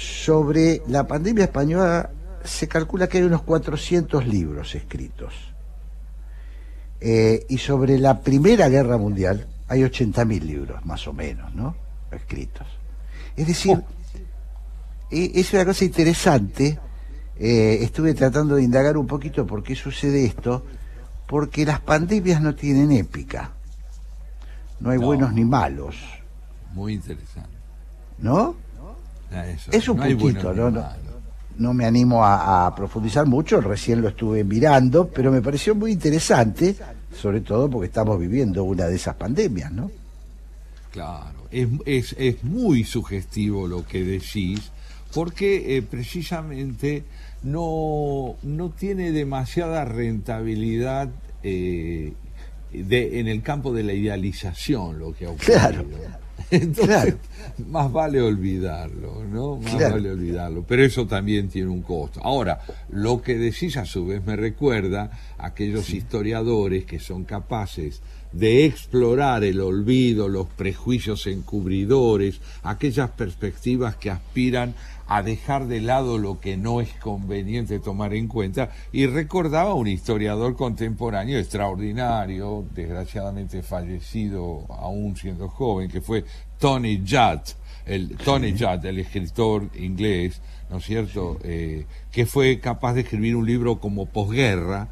sobre la pandemia española se calcula que hay unos 400 libros escritos. Eh, y sobre la Primera Guerra Mundial hay 80.000 libros, más o menos, ¿no? Escritos. Es decir, oh. e, es una cosa interesante. Eh, estuve tratando de indagar un poquito por qué sucede esto, porque las pandemias no tienen épica. No hay buenos ni malos. Muy interesante. ¿No? Es un puntito, no, no, me animo a, profundizar mucho, recién lo estuve mirando, pero me pareció muy interesante, sobre todo porque estamos viviendo una de esas pandemias, ¿no? Claro, es, es, muy sugestivo lo que decís, porque eh, precisamente no, no tiene demasiada rentabilidad eh, de, en el campo de la idealización lo que ha ocurrido. Claro. Entonces, más vale olvidarlo, ¿no? Más vale olvidarlo. Pero eso también tiene un costo. Ahora, lo que decís a su vez me recuerda a aquellos historiadores que son capaces de explorar el olvido, los prejuicios encubridores, aquellas perspectivas que aspiran a dejar de lado lo que no es conveniente tomar en cuenta y recordaba un historiador contemporáneo extraordinario, desgraciadamente fallecido aún siendo joven, que fue Tony Judd, el Tony Judd, el escritor inglés, ¿no es cierto?, eh, que fue capaz de escribir un libro como posguerra,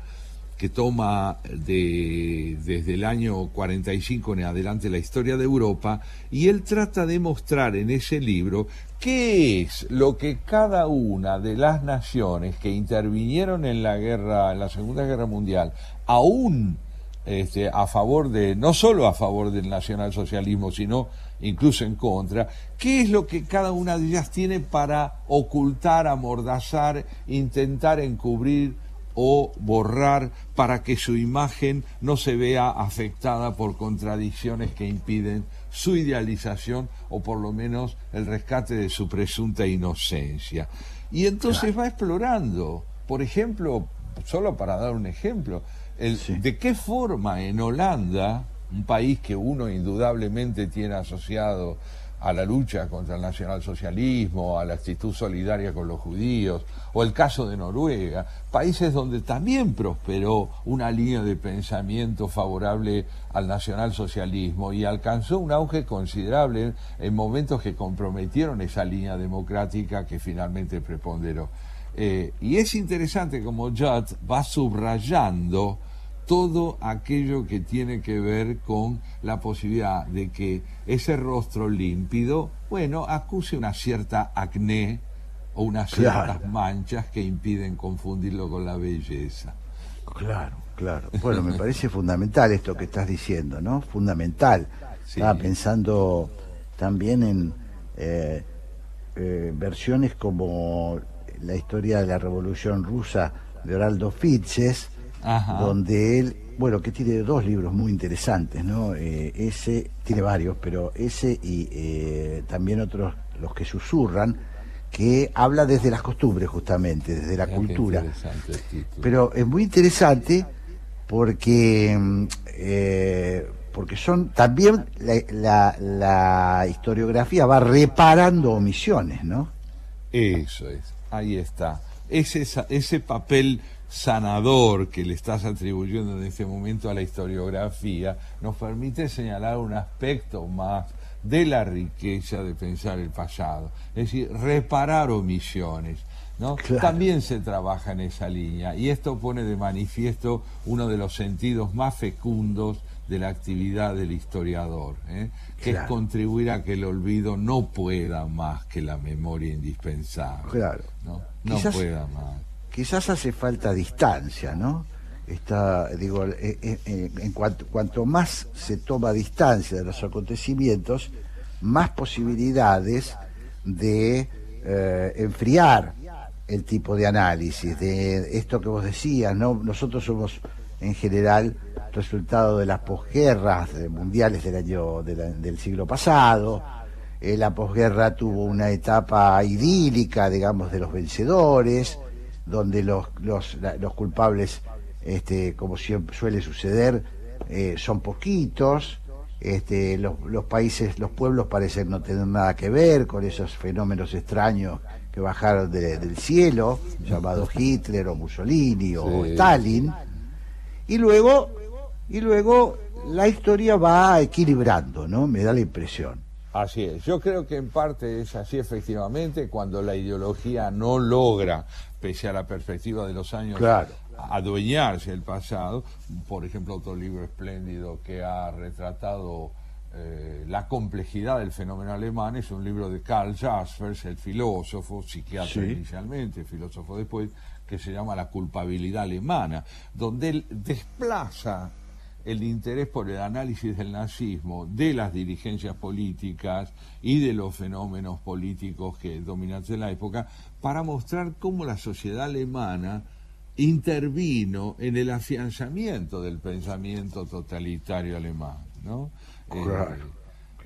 que toma de, desde el año 45 en adelante la historia de Europa, y él trata de mostrar en ese libro qué es lo que cada una de las naciones que intervinieron en la guerra, en la Segunda Guerra Mundial, aún este, a favor de, no solo a favor del nacionalsocialismo, sino incluso en contra, qué es lo que cada una de ellas tiene para ocultar, amordazar, intentar encubrir o borrar para que su imagen no se vea afectada por contradicciones que impiden su idealización o por lo menos el rescate de su presunta inocencia. Y entonces va explorando, por ejemplo, solo para dar un ejemplo, el, de qué forma en Holanda, un país que uno indudablemente tiene asociado a la lucha contra el nacionalsocialismo, a la actitud solidaria con los judíos, o el caso de Noruega, países donde también prosperó una línea de pensamiento favorable al nacionalsocialismo y alcanzó un auge considerable en momentos que comprometieron esa línea democrática que finalmente preponderó. Eh, y es interesante como Judd va subrayando todo aquello que tiene que ver con la posibilidad de que ese rostro límpido, bueno, acuse una cierta acné o unas ciertas manchas que impiden confundirlo con la belleza. Claro, claro. Bueno, me parece fundamental esto que estás diciendo, ¿no? Fundamental. Estaba pensando también en eh, eh, versiones como la historia de la Revolución Rusa de Oraldo Fitzes, donde él, bueno, que tiene dos libros muy interesantes, ¿no? Eh, ese, tiene varios, pero ese y eh, también otros, los que susurran, que habla desde las costumbres justamente, desde la cultura. Pero es muy interesante porque, eh, porque son también la, la, historiografía va reparando omisiones, ¿no? Eso es, ahí está. Es ese papel sanador que le estás atribuyendo en este momento a la historiografía nos permite señalar un aspecto más de la riqueza de pensar el pasado, es decir, reparar omisiones. ¿no? También se trabaja en esa línea y esto pone de manifiesto uno de los sentidos más fecundos de la actividad del historiador, ¿eh? que es contribuir a que el olvido no pueda más que la memoria indispensable. Claro. No, no pueda más. Quizás hace falta distancia, ¿no? Está, digo, eh, eh, en cuanto, más se toma distancia de los acontecimientos, más posibilidades de enfriar el tipo de análisis, de esto que vos decías, ¿no? Nosotros somos en general resultado de las posguerras mundiales del año del siglo pasado. Eh, la posguerra tuvo una etapa idílica, digamos, de los vencedores, donde los, los, los culpables, este, como siempre suele suceder, eh, son poquitos. Este, los, los países, los pueblos parecen no tener nada que ver con esos fenómenos extraños que bajaron del cielo, llamados Hitler o Mussolini o Stalin, y luego, y luego la historia va equilibrando, ¿no? Me da la impresión. Así es, yo creo que en parte es así efectivamente cuando la ideología no logra, pese a la perspectiva de los años, adueñarse del pasado. Por ejemplo, otro libro espléndido que ha retratado eh, la complejidad del fenómeno alemán es un libro de Karl Jaspers, el filósofo, psiquiatra inicialmente, filósofo después, que se llama La culpabilidad alemana, donde él desplaza el interés por el análisis del nazismo, de las dirigencias políticas y de los fenómenos políticos que dominantes de la época, para mostrar cómo la sociedad alemana intervino en el afianzamiento del pensamiento totalitario alemán. ¿no? Eh,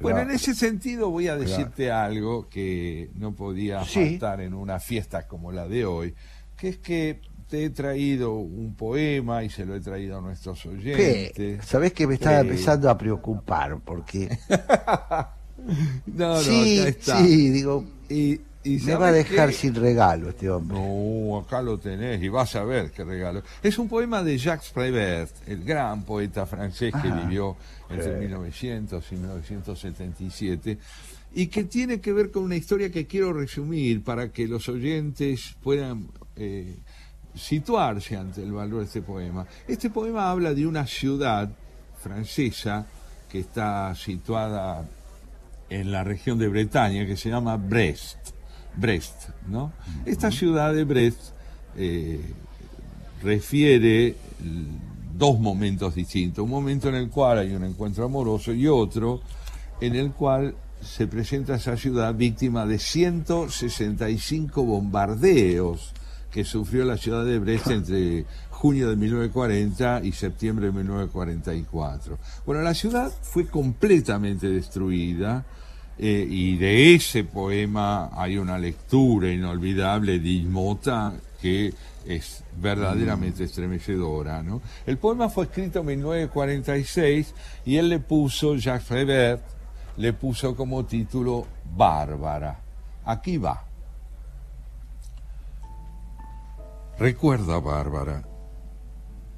bueno, en ese sentido voy a decirte algo que no podía faltar en una fiesta como la de hoy, que es que te he traído un poema y se lo he traído a nuestros oyentes. Sabés que me estaba empezando a preocupar porque... no, no, sí, está. Sí, digo... Y, me va a dejar sin regalo este hombre. No, acá lo tenés y vas a ver qué regalo. Es un poema de Jacques Prévert, el gran poeta francés que vivió entre 1900 y 1977 y que tiene que ver con una historia que quiero resumir para que los oyentes puedan eh, situarse ante el valor de este poema. Este poema habla de una ciudad francesa que está situada en la región de Bretaña que se llama Brest. Brest, ¿no? Esta ciudad de Brest eh, refiere dos momentos distintos. Un momento en el cual hay un encuentro amoroso y otro en el cual se presenta esa ciudad víctima de 165 bombardeos que sufrió la ciudad de Brest entre junio de 1940 y septiembre de 1944. Bueno, la ciudad fue completamente destruida eh, y de ese poema hay una lectura inolvidable de Ismota que es verdaderamente estremecedora. ¿no? El poema fue escrito en 1946 y él le puso, Jacques Prévert, le puso como título Bárbara. Aquí va. Recuerda, Bárbara,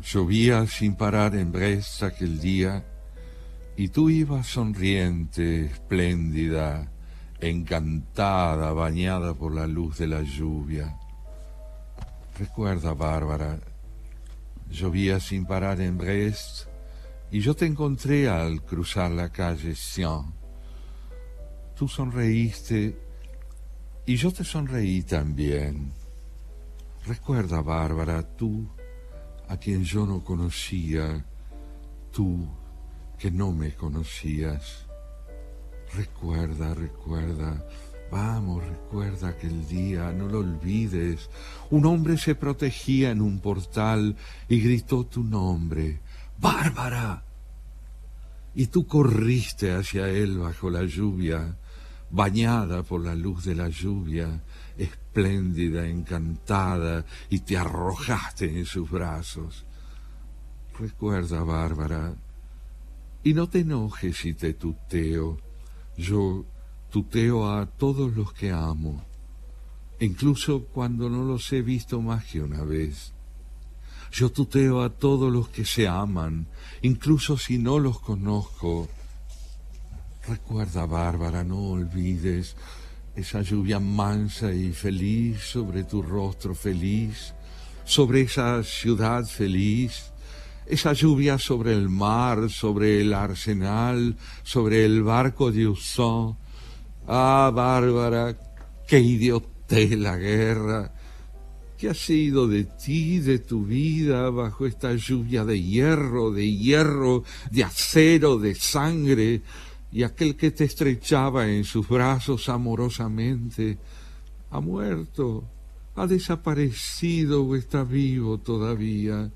llovía sin parar en Brest aquel día y tú ibas sonriente, espléndida, encantada, bañada por la luz de la lluvia. Recuerda, Bárbara, llovía sin parar en Brest y yo te encontré al cruzar la calle Sion. Tú sonreíste y yo te sonreí también. Recuerda, Bárbara, tú, a quien yo no conocía, tú, que no me conocías. Recuerda, recuerda, vamos, recuerda aquel día, no lo olvides. Un hombre se protegía en un portal y gritó tu nombre, Bárbara. Y tú corriste hacia él bajo la lluvia, bañada por la luz de la lluvia, espléndida, encantada, y te arrojaste en sus brazos. Recuerda, Bárbara, y no te enojes si te tuteo. Yo tuteo a todos los que amo, incluso cuando no los he visto más que una vez. Yo tuteo a todos los que se aman, incluso si no los conozco. Recuerda, Bárbara, no olvides esa lluvia mansa y feliz sobre tu rostro feliz, sobre esa ciudad feliz, esa lluvia sobre el mar, sobre el arsenal, sobre el barco de Usón. Ah, Bárbara, qué idiote la guerra, ¿Qué ha sido de ti, de tu vida, bajo esta lluvia de hierro, de hierro, de acero, de sangre, y aquel que te estrechaba en sus brazos amorosamente, ha muerto, ha desaparecido o está vivo todavía?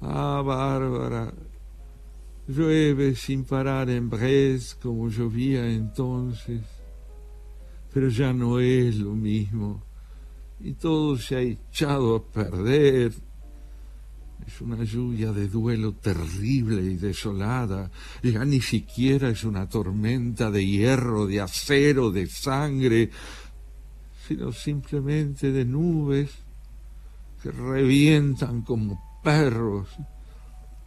Ah, Bárbara, llueve sin parar en Brest como llovía entonces, pero ya no es lo mismo y todo se ha echado a perder. Es una lluvia de duelo terrible y desolada. Ya ni siquiera es una tormenta de hierro, de acero, de sangre, sino simplemente de nubes que revientan como perros,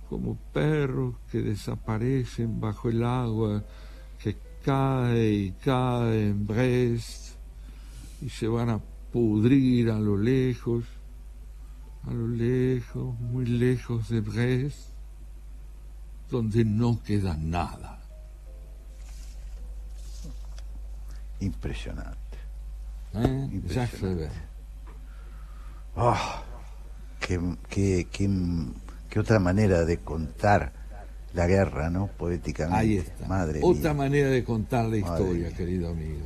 como perros que desaparecen bajo el agua, que cae y cae en Brest y se van a pudrir a lo lejos, a lo lejos, muy lejos de Brest, donde no queda nada. Impresionante. ¿Eh? Impresionante. Oh, qué, qué, qué, qué, otra manera de contar la guerra, ¿no? Poéticamente. Ahí está. Madre otra mía. manera de contar la historia, querido amigo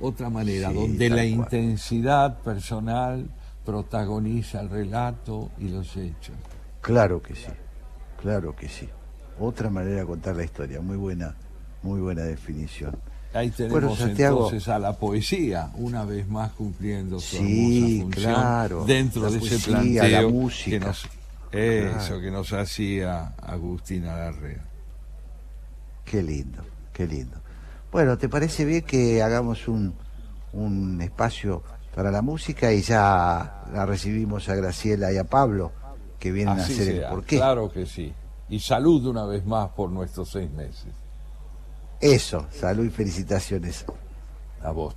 otra manera, donde la intensidad personal protagoniza el relato y los hechos. Claro que sí, claro que sí. Otra manera de contar la historia, muy buena, muy buena definición. Ahí tenemos entonces a la poesía, una vez más cumpliendo su sí, función claro. dentro de ese planteo la música. que nos, eso que nos hacía Agustina Larrea. Qué lindo, qué lindo. Bueno, ¿te parece bien que hagamos un, un espacio para la música y ya la recibimos a Graciela y a Pablo que vienen Así a hacer sea, el porqué? Claro que sí. Y salud una vez más por nuestros seis meses. Eso, salud y felicitaciones. A vos.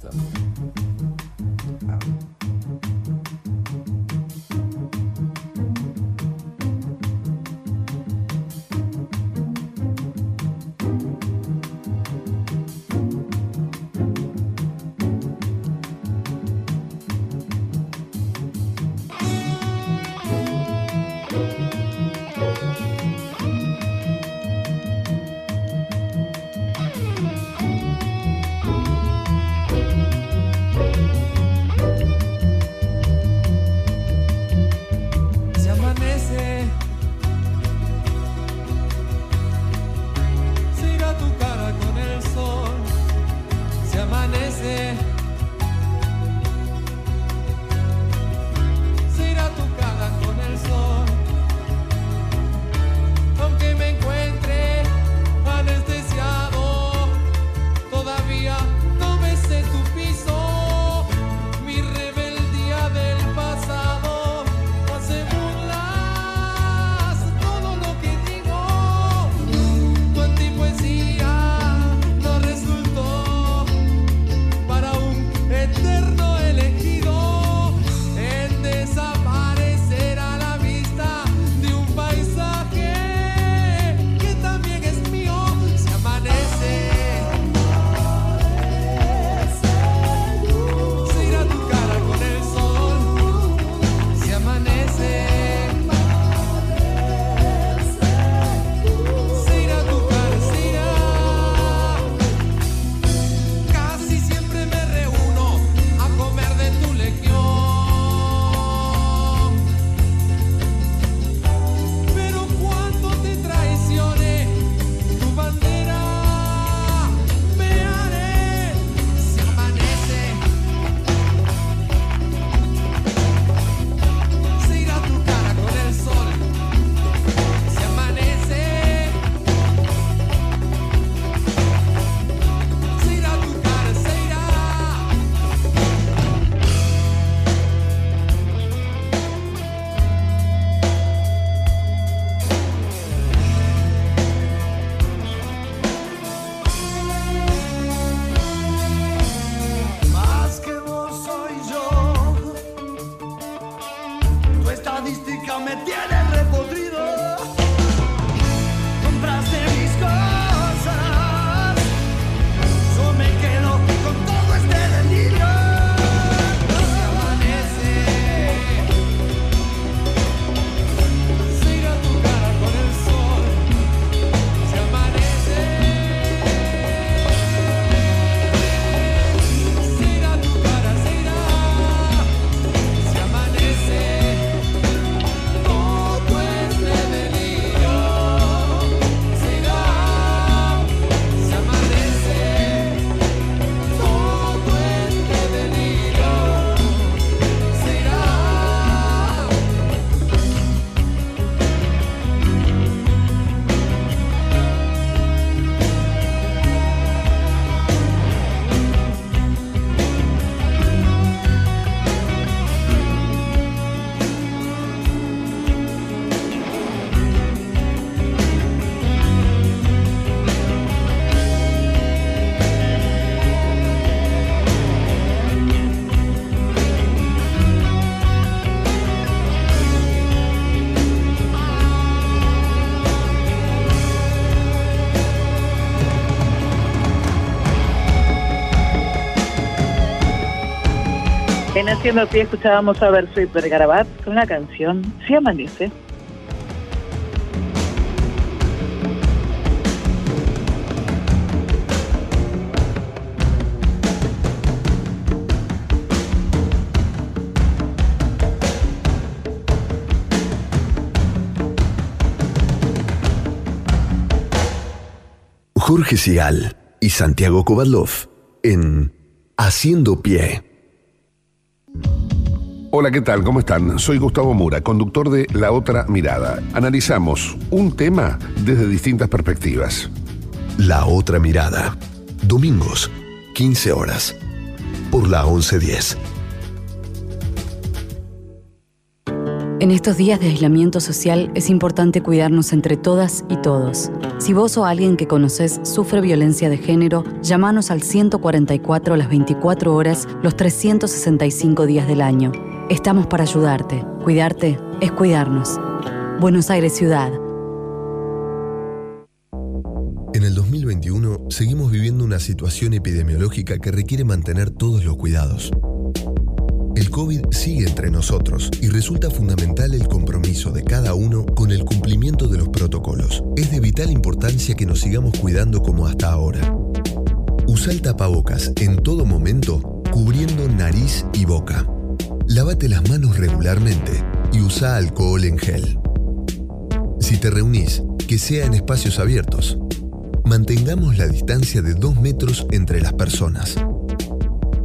Haciendo Pie escuchábamos a Bersuit Bergarabat con la canción Si Amanece. Jorge Sigal y Santiago Kovadlov en Haciendo Pie. Hola, ¿qué tal? ¿Cómo están? Soy Gustavo Mura, conductor de La Otra Mirada. Analizamos un tema desde distintas perspectivas. La Otra Mirada. Domingos, 15 horas. Por la 1110. En estos días de aislamiento social es importante cuidarnos entre todas y todos. Si vos o alguien que conoces sufre violencia de género, llámanos al 144 las 24 horas, los 365 días del año. Estamos para ayudarte. Cuidarte es cuidarnos. Buenos Aires Ciudad. En el 2021 seguimos viviendo una situación epidemiológica que requiere mantener todos los cuidados. El COVID sigue entre nosotros y resulta fundamental el compromiso de cada uno con el cumplimiento de los protocolos. Es de vital importancia que nos sigamos cuidando como hasta ahora. Usa el tapabocas en todo momento, cubriendo nariz y boca. Lávate las manos regularmente y usa alcohol en gel. Si te reunís, que sea en espacios abiertos. Mantengamos la distancia de 2 metros entre las personas.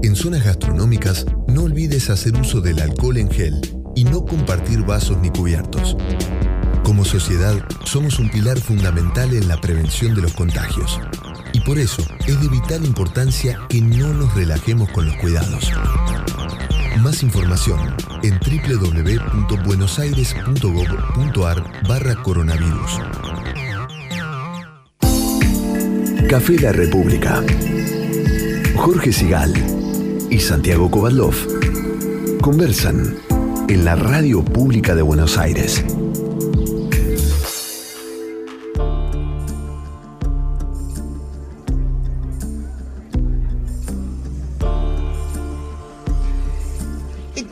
En zonas gastronómicas, no olvides hacer uso del alcohol en gel y no compartir vasos ni cubiertos. Como sociedad, somos un pilar fundamental en la prevención de los contagios. Y por eso es de vital importancia que no nos relajemos con los cuidados. Más información en www.buenosaires.gov.ar barra coronavirus. Café La República. Jorge Sigal y Santiago Kovadlov conversan en la radio pública de Buenos Aires.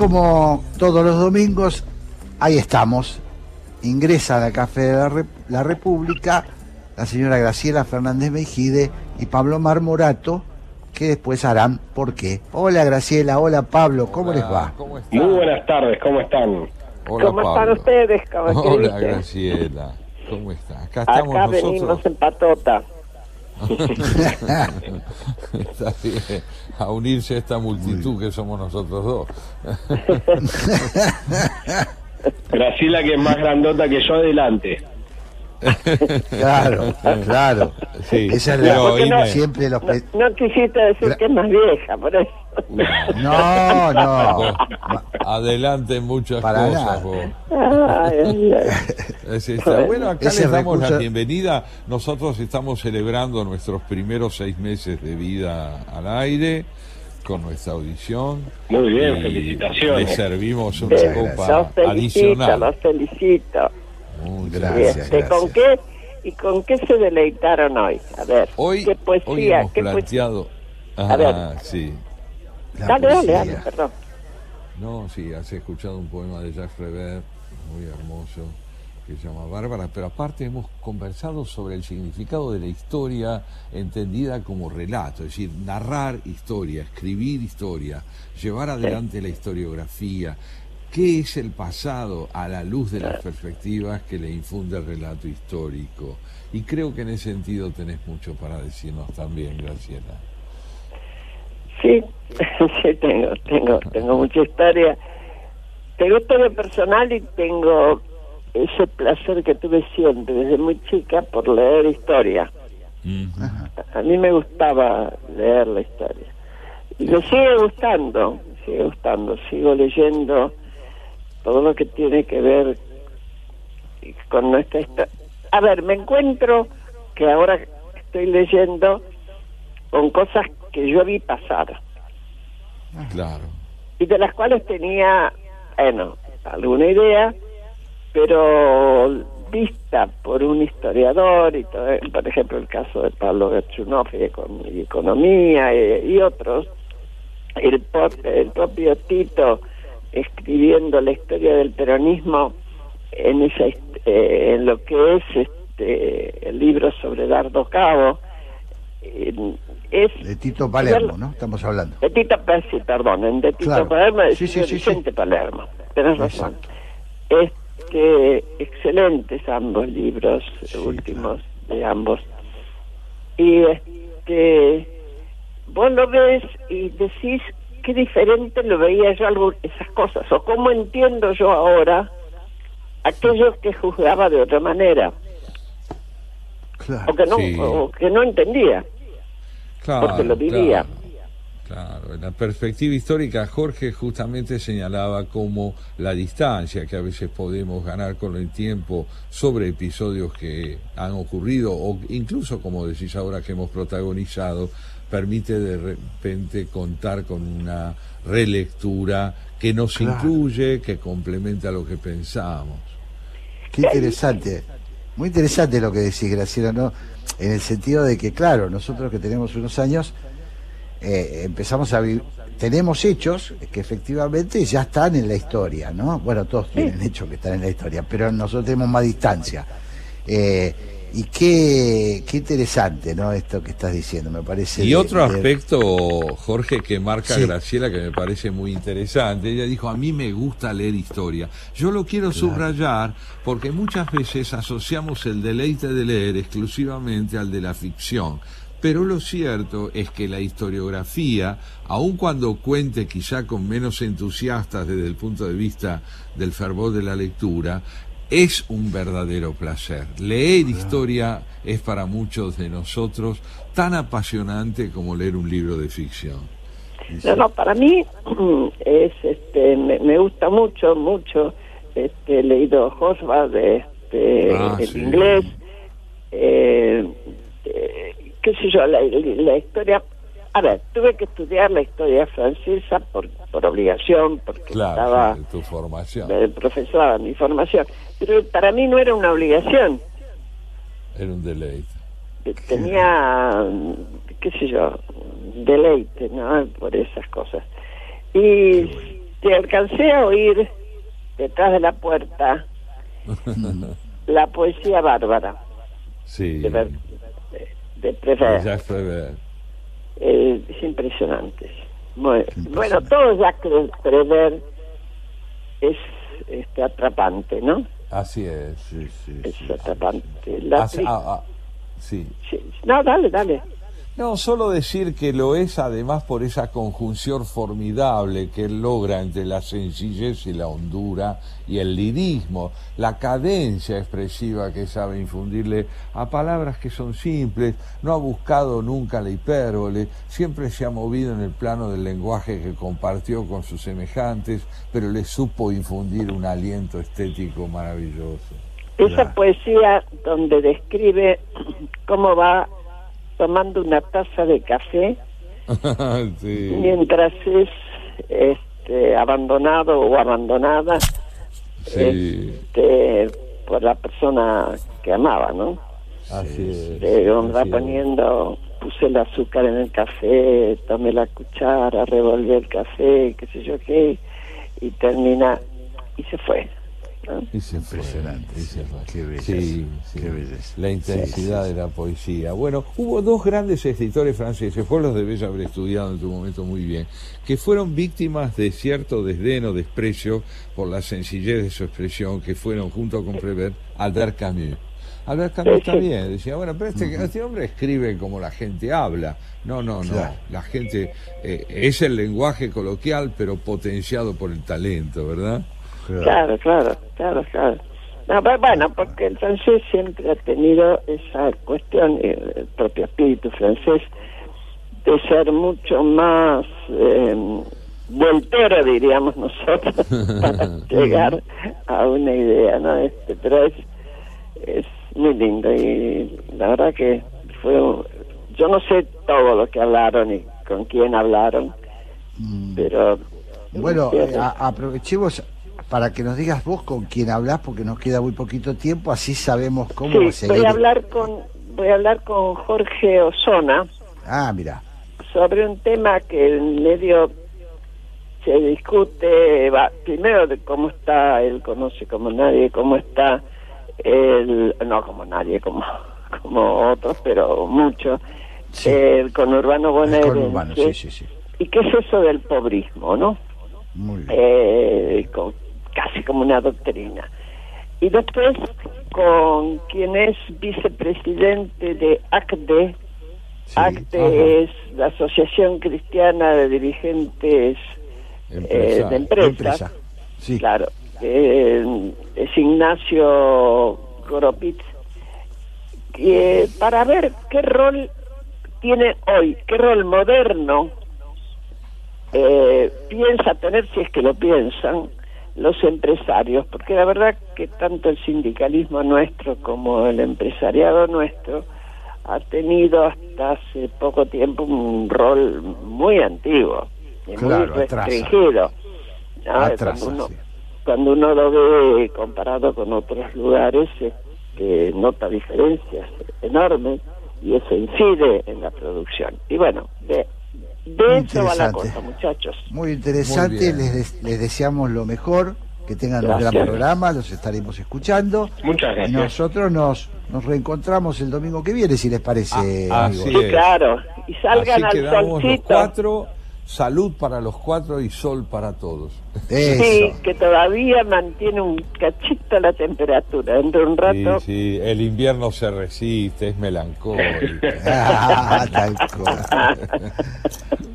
Como todos los domingos, ahí estamos. Ingresa a la Café de la, la República la señora Graciela Fernández Mejide y Pablo Marmorato, que después harán por qué. Hola Graciela, hola Pablo, ¿cómo les va? Muy buenas tardes, ¿cómo están? ¿Cómo están ustedes, Hola Graciela, ¿cómo están? Acá estamos Acá nosotros. venimos en patota. Está bien, a unirse a esta multitud que somos nosotros dos. Graciela, que es más grandota que yo, adelante. Claro, claro. Sí, Esa es la, siempre los No quisiste decir que es más vieja, por eso. No, no. Adelante muchas Para cosas. Ay, bueno, acá Ese les damos la bienvenida. Nosotros estamos celebrando nuestros primeros seis meses de vida al aire con nuestra audición. Muy bien, Y felicitaciones. Le servimos una Los copa felicito, adicional. los felicito. Muchas Gracias, Este, ¿Con qué y con qué se deleitaron hoy? A ver, Hoy, qué hoy poesía, hemos qué poesía. A ver. Ah, sí. Dale, dale, dale, perdón. No, sí, has escuchado un poema de Jacques Prévert, muy hermoso, que se llama Bárbara, pero aparte hemos conversado sobre el significado de la historia entendida como relato, es decir, narrar historia, escribir historia, llevar adelante la historiografía. ¿Qué es el pasado a la luz de las perspectivas que le infunde el relato histórico? Y creo que en ese sentido tenés mucho para decirnos también, Graciela. Sí, sí, tengo, tengo, tengo mucha historia. Tengo historia personal y tengo ese placer que tuve siempre, desde muy chica, por leer historia. A mí me gustaba leer la historia. Y me sigue gustando, me sigue gustando. Sigo leyendo todo lo que tiene que ver con nuestra historia. A ver, me encuentro que ahora estoy leyendo con cosas que yo vi pasar Claro. y de las cuales tenía, bueno, alguna idea, pero vista por un historiador, y todo, por ejemplo el caso de Pablo Gerchunov y, econ- y economía y, y otros, el, el propio Tito escribiendo la historia del peronismo en esa eh, en lo que es este el libro sobre Dardo Cabo es de Tito Palermo, ¿no? Estamos hablando. De Tito, sí, perdón, de Tito Palermo, de sí, sí, Vicente Palermo. Tenés razón. Este, excelentes ambos libros últimos de ambos. Y este, vos lo ves y decís qué diferente lo veía yo algo, esas cosas, o cómo entiendo yo ahora aquellos que juzgaba de otra manera. O que no, o que no entendía. Claro, porque lo vivía. Claro, en la perspectiva histórica Jorge justamente señalaba como la distancia que a veces podemos ganar con el tiempo sobre episodios que han ocurrido o incluso como decís ahora que hemos protagonizado permite de repente contar con una relectura que nos incluye, que complementa lo que pensamos. Qué interesante, muy interesante lo que decís Graciela, ¿no? En el sentido de que, claro, nosotros que tenemos unos años eh, empezamos a vivir, tenemos hechos que efectivamente ya están en la historia, ¿no? Bueno, todos tienen hechos que están en la historia, pero nosotros tenemos más distancia. Eh, y qué, qué interesante, ¿no? Esto que estás diciendo, me parece. Y otro aspecto, Jorge, que marca Graciela, que me parece muy interesante. Ella dijo, a mí me gusta leer historia. Yo lo quiero subrayar porque muchas veces asociamos el deleite de leer exclusivamente al de la ficción. Pero lo cierto es que la historiografía, aun cuando cuente quizá con menos entusiastas desde el punto de vista del fervor de la lectura, es un verdadero placer. Leer historia es para muchos de nosotros tan apasionante como leer un libro de ficción. No, no, para mí es, este, me, gusta mucho, mucho. Este, he leído Oswald, este, ah, el inglés, eh, qué sé yo, la, historia. A ver, tuve que estudiar la historia francesa por, por obligación, porque estaba. tu formación. El profesor, mi formación. Pero para mí no era una obligación. Era un deleite. Tenía, qué sé yo, deleite, ¿no? Por esas cosas. Y te alcancé a oír detrás de la puerta la poesía bárbara. Sí de Prever. Eh, es impresionante. Bueno, todo Jacques Prever es este, atrapante, ¿no? Así es, sí, sí. Es atrapante. Ah, ah, sí. No, dale, dale. No, solo decir que lo es además por esa conjunción formidable que él logra entre la sencillez y la hondura y el lirismo, la cadencia expresiva que sabe infundirle a palabras que son simples, no ha buscado nunca la hipérbole, siempre se ha movido en el plano del lenguaje que compartió con sus semejantes, pero le supo infundir un aliento estético maravilloso. Esa poesía donde describe cómo va tomando una taza de café mientras es este, abandonado o abandonada este, por la persona que amaba, ¿no? Así es. Va poniendo, puse el azúcar en el café, tomé la cuchara, revolví el café, qué sé yo qué, y termina, y se fue. Es impresionante. sí, La intensidad de la poesía. Bueno, hubo dos grandes escritores franceses, vos los debes haber estudiado en tu momento muy bien, que fueron víctimas de cierto desdén o desprecio por la sencillez de su expresión, que fueron junto con Prévert Albert Camus. Albert Camus también decía, bueno, pero este, este, hombre escribe como la gente habla. No, no, no. La gente eh, es el lenguaje coloquial, pero potenciado por el talento, ¿verdad? Claro, claro, claro, claro. bueno, porque el francés siempre ha tenido esa cuestión, el propio espíritu francés, de ser mucho más eh, voltero, diríamos nosotros, para llegar a una idea, ¿no? Este, pero es, es muy lindo y la verdad que fue, yo no sé todo lo que hablaron y con quién hablaron, mm. pero... Bueno, eh, aprovechemos para que nos digas vos con quién hablas, porque nos queda muy poquito tiempo, así sabemos cómo sí, Voy a hablar con, voy a hablar con Jorge Osona. Ah, mira. Sobre un tema que en medio se discute, va, primero de cómo está, él conoce como nadie, cómo está el, no como nadie, como, como otros, pero muchos, el conurbano bonaerense. Sí, sí, sí. ¿Y qué es eso del pobrismo, no? Muy bien. Eh, casi como una doctrina. Y después con quien es vicepresidente de ACDE, ACDE es la Asociación Cristiana de Dirigentes eh, de Empresas. Sí. Claro. Eh, es Ignacio Goropitz. Eh, para ver qué rol tiene hoy, qué rol moderno piensa tener, si es que lo piensan, los empresarios, porque la verdad que tanto el sindicalismo nuestro como el empresariado nuestro ha tenido hasta hace poco tiempo un rol muy antiguo y muy restringido. cuando, uno, cuando uno lo ve comparado con otros lugares, este, nota diferencias enormes y eso incide en la producción. Y bueno, de, de eso va la cosa, muchachos. Muy interesante, les, les deseamos lo mejor que tengan un gran programa, los estaremos escuchando. Muchas gracias. Y nosotros nos, nos reencontramos el domingo que viene, si les parece. Ah, claro. Y salgan al solcito. cuatro salud para los cuatro y sol para todos. Sí, que todavía mantiene un cachito la temperatura. Dentro de un rato. Sí, sí, el invierno se resiste, es melancólico. ah, tal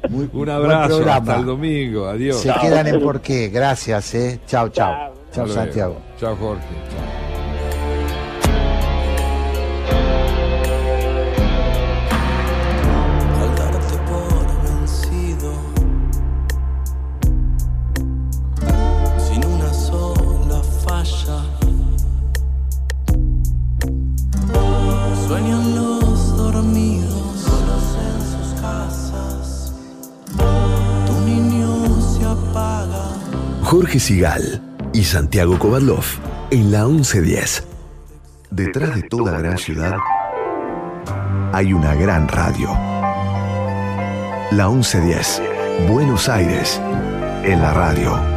Muy, un abrazo, hasta el domingo, adiós. Se quedan en por qué, gracias, eh. Chao, chao. Chao, Santiago. Chao, Jorge. Chao. Jorge Sigal y Santiago Kovadlov en la 1110. Detrás de toda gran ciudad hay una gran radio. La 1110, Buenos Aires, en la radio.